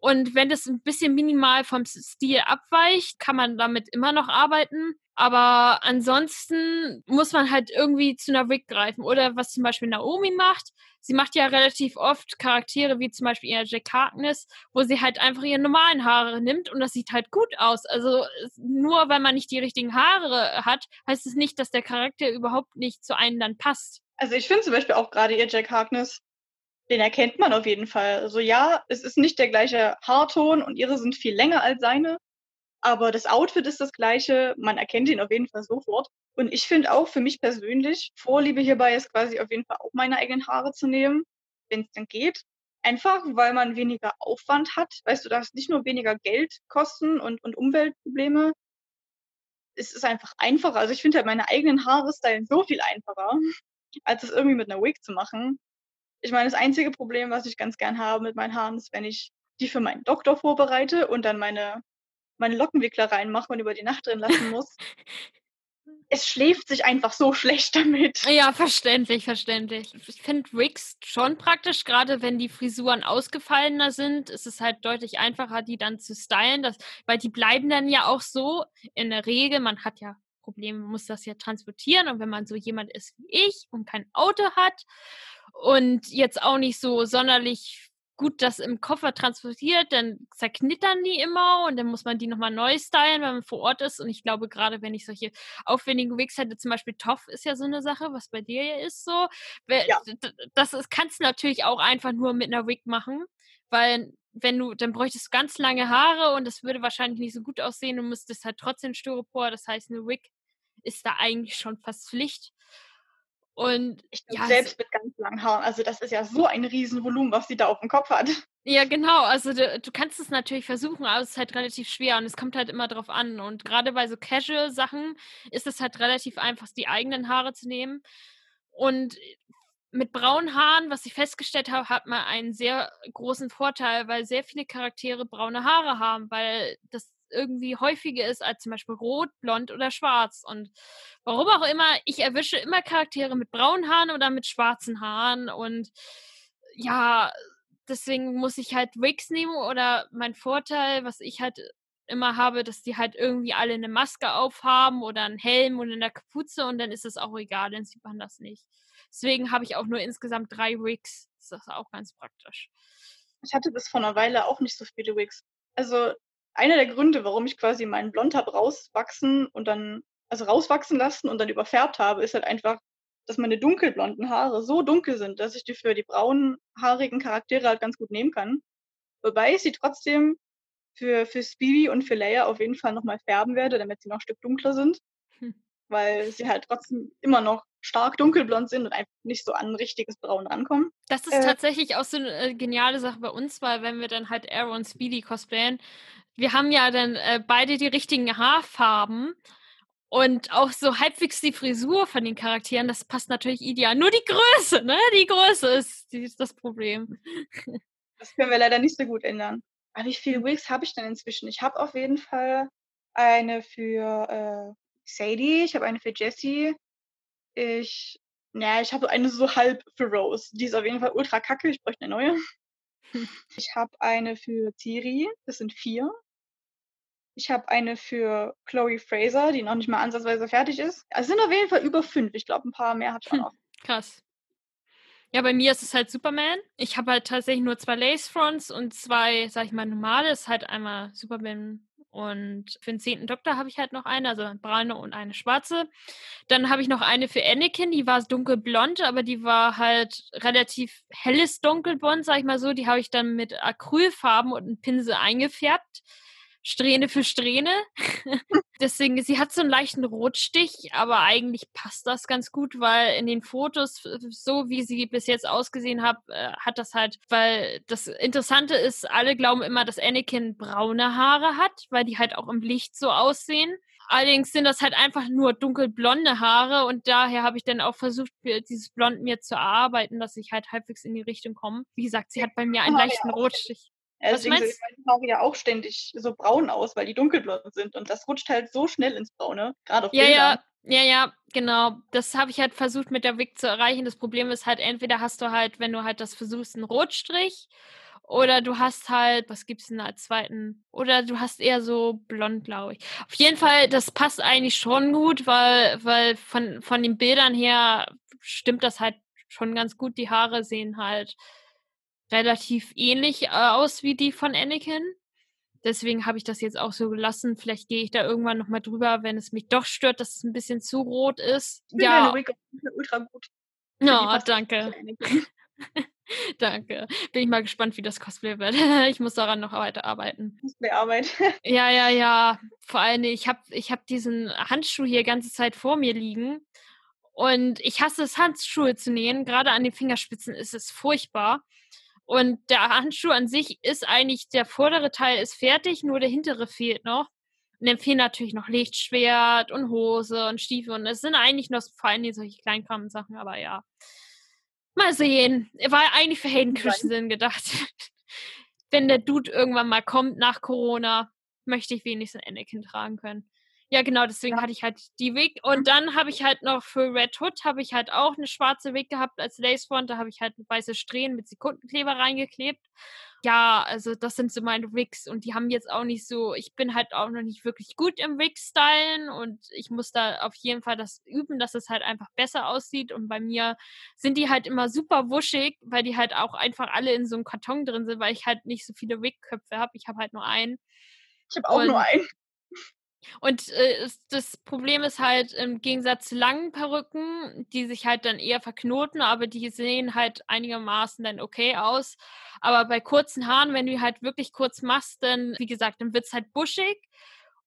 Und wenn das ein bisschen minimal vom Stil abweicht, kann man damit immer noch arbeiten. Aber ansonsten muss man halt irgendwie zu einer Wig greifen. Oder was zum Beispiel Naomi macht. Sie macht ja relativ oft Charaktere wie zum Beispiel ihr Jack Harkness, wo sie halt einfach ihre normalen Haare nimmt und das sieht halt gut aus. Also nur weil man nicht die richtigen Haare hat, heißt es nicht, dass der Charakter überhaupt nicht zu einem dann passt. Also ich finde zum Beispiel auch gerade ihr Jack Harkness den erkennt man auf jeden Fall. Also ja, es ist nicht der gleiche Haarton und ihre sind viel länger als seine, aber das Outfit ist das gleiche. Man erkennt ihn auf jeden Fall sofort. Und ich finde auch für mich persönlich, Vorliebe hierbei ist quasi auf jeden Fall auch meine eigenen Haare zu nehmen, wenn es dann geht. Einfach, weil man weniger Aufwand hat. Weißt du, darfst nicht nur weniger Geld kosten und, und Umweltprobleme. Es ist einfach einfacher. Also ich finde halt meine eigenen Haare stylen so viel einfacher, als es irgendwie mit einer Wig zu machen ich meine, das einzige Problem, was ich ganz gern habe mit meinen Haaren, ist, wenn ich die für meinen Doktor vorbereite und dann meine, meine Lockenwickler reinmache und über die Nacht drin lassen muss. es schläft sich einfach so schlecht damit. Ja, verständlich, verständlich. Ich finde Wigs schon praktisch, gerade wenn die Frisuren ausgefallener sind, ist es halt deutlich einfacher, die dann zu stylen, das, weil die bleiben dann ja auch so in der Regel, man hat ja Probleme, muss das ja transportieren und wenn man so jemand ist wie ich und kein Auto hat und jetzt auch nicht so sonderlich gut das im Koffer transportiert, dann zerknittern die immer und dann muss man die nochmal neu stylen, wenn man vor Ort ist. Und ich glaube, gerade wenn ich solche aufwendigen Wigs hätte, zum Beispiel Toff ist ja so eine Sache, was bei dir ja ist so. Ja. Das ist, kannst du natürlich auch einfach nur mit einer Wig machen, weil wenn du, dann bräuchtest du ganz lange Haare und das würde wahrscheinlich nicht so gut aussehen. Du müsstest halt trotzdem Styropor, das heißt, eine Wig ist da eigentlich schon fast Pflicht. Und ich ja, selbst mit ganz langen Haaren, also das ist ja so ein Riesenvolumen, was sie da auf dem Kopf hat. Ja, genau. Also du, du, kannst es natürlich versuchen, aber es ist halt relativ schwer und es kommt halt immer drauf an. Und gerade bei so Casual-Sachen ist es halt relativ einfach, die eigenen Haare zu nehmen. Und mit braunen Haaren, was ich festgestellt habe, hat man einen sehr großen Vorteil, weil sehr viele Charaktere braune Haare haben, weil das irgendwie häufiger ist als zum Beispiel rot, blond oder schwarz. Und warum auch immer, ich erwische immer Charaktere mit braunen Haaren oder mit schwarzen Haaren. Und ja, deswegen muss ich halt Wigs nehmen oder mein Vorteil, was ich halt immer habe, dass die halt irgendwie alle eine Maske aufhaben oder einen Helm und eine Kapuze und dann ist es auch egal, dann sieht man das nicht. Deswegen habe ich auch nur insgesamt drei Wigs. Das ist auch ganz praktisch. Ich hatte bis vor einer Weile auch nicht so viele Wigs. Also einer der Gründe, warum ich quasi meinen Blond habe rauswachsen und dann, also rauswachsen lassen und dann überfärbt habe, ist halt einfach, dass meine dunkelblonden Haare so dunkel sind, dass ich die für die braunhaarigen Charaktere halt ganz gut nehmen kann. Wobei ich sie trotzdem für, für Speedy und für Leia auf jeden Fall nochmal färben werde, damit sie noch ein Stück dunkler sind. Hm. Weil sie halt trotzdem immer noch stark dunkelblond sind und einfach nicht so an ein richtiges Braun rankommen. Das ist äh, tatsächlich auch so eine äh, geniale Sache bei uns, weil wenn wir dann halt Arrow und Speedy cosplayen, wir haben ja dann äh, beide die richtigen Haarfarben Und auch so halbwegs die Frisur von den Charakteren, das passt natürlich ideal. Nur die Größe, ne? Die Größe ist, die ist das Problem. Das können wir leider nicht so gut ändern. Aber wie viele Wigs habe ich denn inzwischen? Ich habe auf jeden Fall eine für äh, Sadie, ich habe eine für Jessie. Ich, naja, ich habe eine so halb für Rose. Die ist auf jeden Fall ultra kacke, ich bräuchte eine neue. Ich habe eine für Tiri, das sind vier. Ich habe eine für Chloe Fraser, die noch nicht mal ansatzweise fertig ist. Also sind auf jeden Fall über fünf. Ich glaube, ein paar mehr hat schon noch. Krass. Ja, bei mir ist es halt Superman. Ich habe halt tatsächlich nur zwei Lace Fronts und zwei, sag ich mal, normale. Ist halt einmal Superman und für den zehnten Doktor habe ich halt noch eine, also eine braune und eine schwarze. Dann habe ich noch eine für Anakin, die war dunkelblond, aber die war halt relativ helles dunkelblond, sag ich mal so. Die habe ich dann mit Acrylfarben und einem Pinsel eingefärbt. Strähne für Strähne. Deswegen, sie hat so einen leichten Rotstich, aber eigentlich passt das ganz gut, weil in den Fotos, so wie sie bis jetzt ausgesehen hat, äh, hat das halt, weil das Interessante ist, alle glauben immer, dass Anakin braune Haare hat, weil die halt auch im Licht so aussehen. Allerdings sind das halt einfach nur dunkelblonde Haare und daher habe ich dann auch versucht, dieses Blond mir zu erarbeiten, dass ich halt halbwegs in die Richtung komme. Wie gesagt, sie hat bei mir einen leichten Rotstich. Ja, deswegen sehen meine Haare ja auch ständig so braun aus, weil die dunkelblond sind. Und das rutscht halt so schnell ins Braune, gerade auf ja, Bildern. Ja, ja, ja, genau. Das habe ich halt versucht mit der Wig zu erreichen. Das Problem ist halt, entweder hast du halt, wenn du halt das versuchst, einen Rotstrich oder du hast halt, was gibt's denn als zweiten? Oder du hast eher so blond, glaube ich. Auf jeden Fall, das passt eigentlich schon gut, weil, weil von, von den Bildern her stimmt das halt schon ganz gut. Die Haare sehen halt relativ ähnlich äh, aus wie die von Anakin. Deswegen habe ich das jetzt auch so gelassen. Vielleicht gehe ich da irgendwann nochmal drüber, wenn es mich doch stört, dass es ein bisschen zu rot ist. Ich ja. ultra gut. Ja, oh, danke. danke. Bin ich mal gespannt, wie das Cosplay wird. ich muss daran noch weiterarbeiten. Cosplayarbeit. ja, ja, ja. Vor allem, ich habe ich hab diesen Handschuh hier ganze Zeit vor mir liegen. Und ich hasse es, Handschuhe zu nähen. Gerade an den Fingerspitzen ist es furchtbar. Und der Handschuh an sich ist eigentlich, der vordere Teil ist fertig, nur der hintere fehlt noch. Und dann fehlen natürlich noch Lichtschwert und Hose und Stiefel. Und es sind eigentlich noch vor allem solche Kleinkram-Sachen, aber ja. Mal sehen. War eigentlich für Hayden Christensen gedacht. Wenn der Dude irgendwann mal kommt nach Corona, möchte ich wenigstens Anakin tragen können. Ja, genau, deswegen ja. hatte ich halt die Wig. Und mhm. dann habe ich halt noch für Red Hood habe ich halt auch eine schwarze Wig gehabt als Lacefront. Da habe ich halt weiße Strähnen mit Sekundenkleber reingeklebt. Ja, also das sind so meine Wigs und die haben jetzt auch nicht so, ich bin halt auch noch nicht wirklich gut im Wig-Stylen und ich muss da auf jeden Fall das üben, dass es halt einfach besser aussieht und bei mir sind die halt immer super wuschig, weil die halt auch einfach alle in so einem Karton drin sind, weil ich halt nicht so viele Wig-Köpfe habe. Ich habe halt nur einen. Ich habe auch und nur einen. Und äh, das Problem ist halt im Gegensatz zu langen Perücken, die sich halt dann eher verknoten, aber die sehen halt einigermaßen dann okay aus. Aber bei kurzen Haaren, wenn du halt wirklich kurz machst, dann, wie gesagt, dann wird es halt buschig.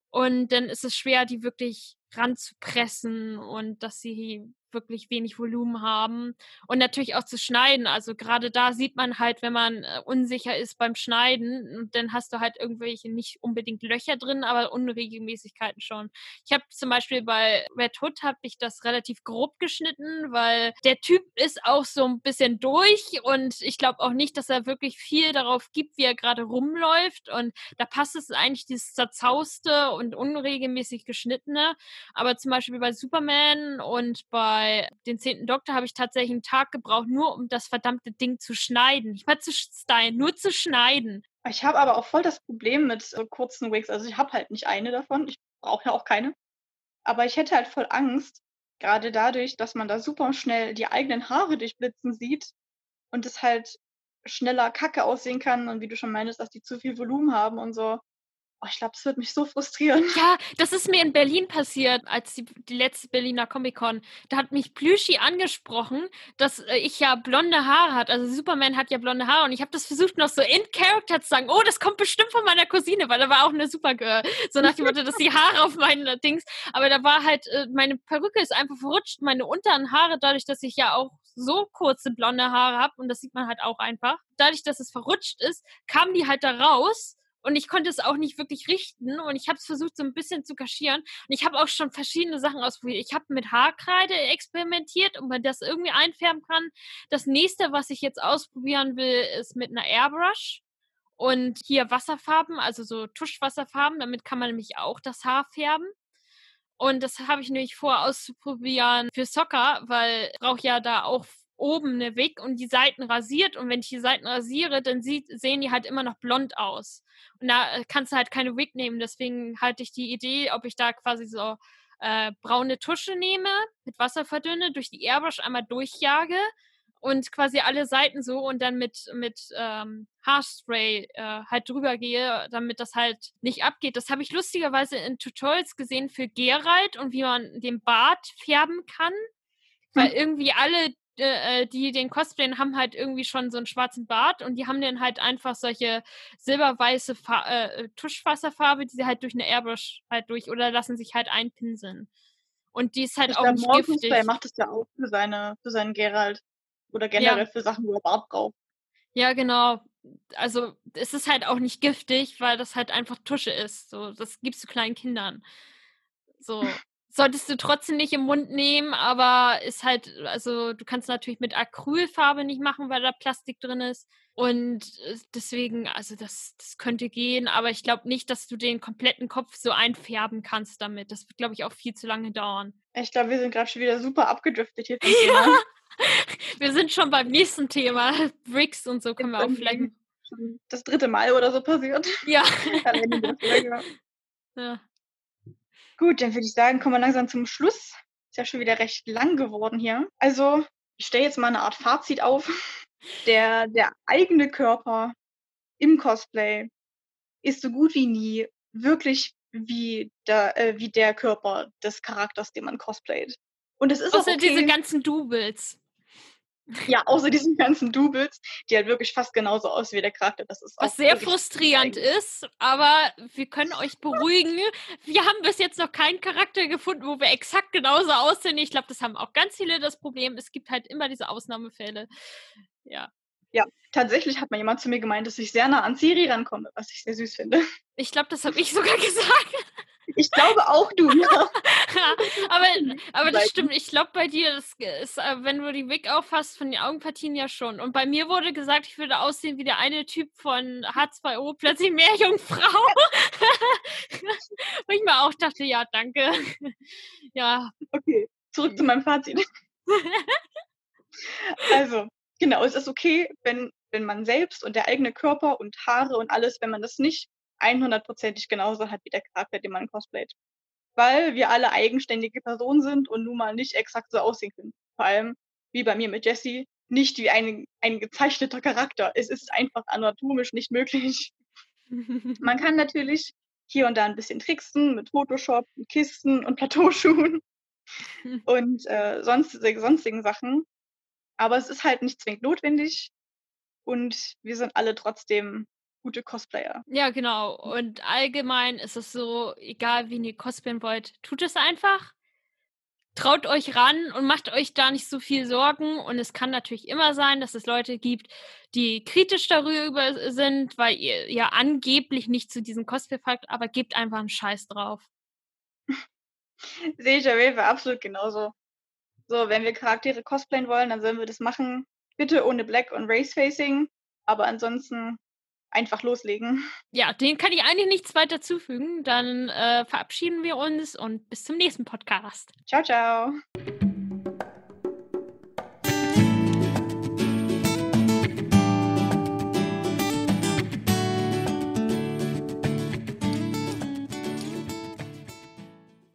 Und dann ist es schwer, die wirklich ranzupressen und dass sie wirklich wenig Volumen haben und natürlich auch zu schneiden. Also gerade da sieht man halt, wenn man äh, unsicher ist beim Schneiden, dann hast du halt irgendwelche nicht unbedingt Löcher drin, aber Unregelmäßigkeiten schon. Ich habe zum Beispiel bei Red Hood habe ich das relativ grob geschnitten, weil der Typ ist auch so ein bisschen durch und ich glaube auch nicht, dass er wirklich viel darauf gibt, wie er gerade rumläuft und da passt es eigentlich dieses zerzauste und unregelmäßig geschnittene. Aber zum Beispiel bei Superman und bei bei den zehnten Doktor habe ich tatsächlich einen Tag gebraucht, nur um das verdammte Ding zu schneiden. Nicht mal zu stylen, nur zu schneiden. Ich habe aber auch voll das Problem mit äh, kurzen Wigs. Also ich habe halt nicht eine davon. Ich brauche ja auch keine. Aber ich hätte halt voll Angst, gerade dadurch, dass man da super schnell die eigenen Haare durchblitzen sieht und es halt schneller kacke aussehen kann und wie du schon meinst, dass die zu viel Volumen haben und so. Oh, ich glaube, es wird mich so frustrieren. Ja, das ist mir in Berlin passiert, als die, die letzte Berliner Comic-Con. Da hat mich Plüschi angesprochen, dass äh, ich ja blonde Haare hat. Also Superman hat ja blonde Haare und ich habe das versucht noch so in Character zu sagen. Oh, das kommt bestimmt von meiner Cousine, weil da war auch eine Supergirl. So nach dem Motto, dass die Haare auf meinen äh, Dings. Aber da war halt, äh, meine Perücke ist einfach verrutscht. Meine unteren Haare, dadurch, dass ich ja auch so kurze blonde Haare habe und das sieht man halt auch einfach. Dadurch, dass es verrutscht ist, kamen die halt da raus und ich konnte es auch nicht wirklich richten und ich habe es versucht so ein bisschen zu kaschieren und ich habe auch schon verschiedene Sachen ausprobiert. Ich habe mit Haarkreide experimentiert, ob man das irgendwie einfärben kann. Das nächste, was ich jetzt ausprobieren will, ist mit einer Airbrush und hier Wasserfarben, also so Tuschwasserfarben, damit kann man nämlich auch das Haar färben. Und das habe ich nämlich vor auszuprobieren für Soccer, weil ich brauche ja da auch oben eine Wig und die Seiten rasiert. Und wenn ich die Seiten rasiere, dann sieht, sehen die halt immer noch blond aus. Und da äh, kannst du halt keine Wig nehmen. Deswegen halte ich die Idee, ob ich da quasi so äh, braune Tusche nehme, mit Wasser verdünne, durch die Airbrush einmal durchjage und quasi alle Seiten so und dann mit, mit ähm, Haarspray äh, halt drüber gehe, damit das halt nicht abgeht. Das habe ich lustigerweise in Tutorials gesehen für Geralt und wie man den Bart färben kann. Weil hm. irgendwie alle, äh, die den cosplayen, haben halt irgendwie schon so einen schwarzen Bart und die haben dann halt einfach solche silberweiße Fa äh, Tuschwasserfarbe, die sie halt durch eine Airbrush halt durch oder lassen sich halt einpinseln. Und die ist halt ich auch glaub, nicht Morgan giftig. Spray macht das ja auch für seine, für seinen Geralt. Oder generell für Sachen, wo er Bart braucht. Ja, genau. Also es ist halt auch nicht giftig, weil das halt einfach Tusche ist. So, das gibst du kleinen Kindern. So. Solltest du trotzdem nicht im Mund nehmen, aber ist halt, also du kannst natürlich mit Acrylfarbe nicht machen, weil da Plastik drin ist. Und äh, deswegen, also das, das könnte gehen, aber ich glaube nicht, dass du den kompletten Kopf so einfärben kannst damit. Das wird, glaube ich, auch viel zu lange dauern. Ich glaube, wir sind gerade schon wieder super abgedriftet hier. Ja. Thema. Wir sind schon beim nächsten Thema. Bricks und so können wir auch schon Das dritte Mal oder so passiert. Ja. Ja. Gut, dann würde ich sagen, kommen wir langsam zum Schluss. Ist ja schon wieder recht lang geworden hier. Also, ich stelle jetzt mal eine Art Fazit auf. Der, der eigene Körper im Cosplay ist so gut wie nie wirklich wie der, äh, wie der Körper des Charakters, den man cosplayt. Und es ist auch Außer okay, diese ganzen Doubles. Ja, außer diesen ganzen Doubles, die halt wirklich fast genauso aussehen wie der Charakter. Das ist Was sehr frustrierend eigentlich- ist, aber wir können euch beruhigen. Wir haben bis jetzt noch keinen Charakter gefunden, wo wir exakt genauso aussehen. Ich glaube, das haben auch ganz viele das Problem. Es gibt halt immer diese Ausnahmefälle. Ja. Tatsächlich hat mal jemand zu mir gemeint, dass ich sehr nah an Siri rankomme, was ich sehr süß finde. Ich glaube, das habe ich sogar gesagt. Ich glaube auch du, ja. aber, aber das stimmt. Ich glaube, bei dir das ist, äh, wenn du die Wig aufhast, von den Augenpartien ja schon. Und bei mir wurde gesagt, ich würde aussehen wie der eine Typ von H2O, plötzlich mehr Jungfrau. Wo ich mir auch dachte, ja, danke. ja, Okay, zurück zu meinem Fazit. Also, genau, es ist okay, wenn, wenn man selbst und der eigene Körper und Haare und alles, wenn man das nicht 100%ig genauso hat wie der Charakter, den man cosplayt. Weil wir alle eigenständige Personen sind und nun mal nicht exakt so aussehen können. Vor allem, wie bei mir mit Jessie, nicht wie ein, ein gezeichneter Charakter. Es ist einfach anatomisch nicht möglich. Man kann natürlich hier und da ein bisschen tricksen mit Photoshop, und Kisten und Plateauschuhen und äh, sonstige, sonstigen Sachen. Aber es ist halt nicht zwingend notwendig und wir sind alle trotzdem gute Cosplayer. Ja, genau. Und allgemein ist es so, egal wie ihr cosplayen wollt, tut es einfach. Traut euch ran und macht euch da nicht so viel Sorgen. Und es kann natürlich immer sein, dass es Leute gibt, die kritisch darüber sind, weil ihr ja angeblich nicht zu diesem Cosplay fragt, aber gebt einfach einen Scheiß drauf. Sehe ich auf jeden Fall absolut genauso. So, wenn wir Charaktere cosplayen wollen, dann sollen wir das machen. Bitte ohne Black und Race Facing, aber ansonsten einfach loslegen. Ja, dem kann ich eigentlich nichts weiter zufügen. Dann äh, verabschieden wir uns und bis zum nächsten Podcast. Ciao, ciao.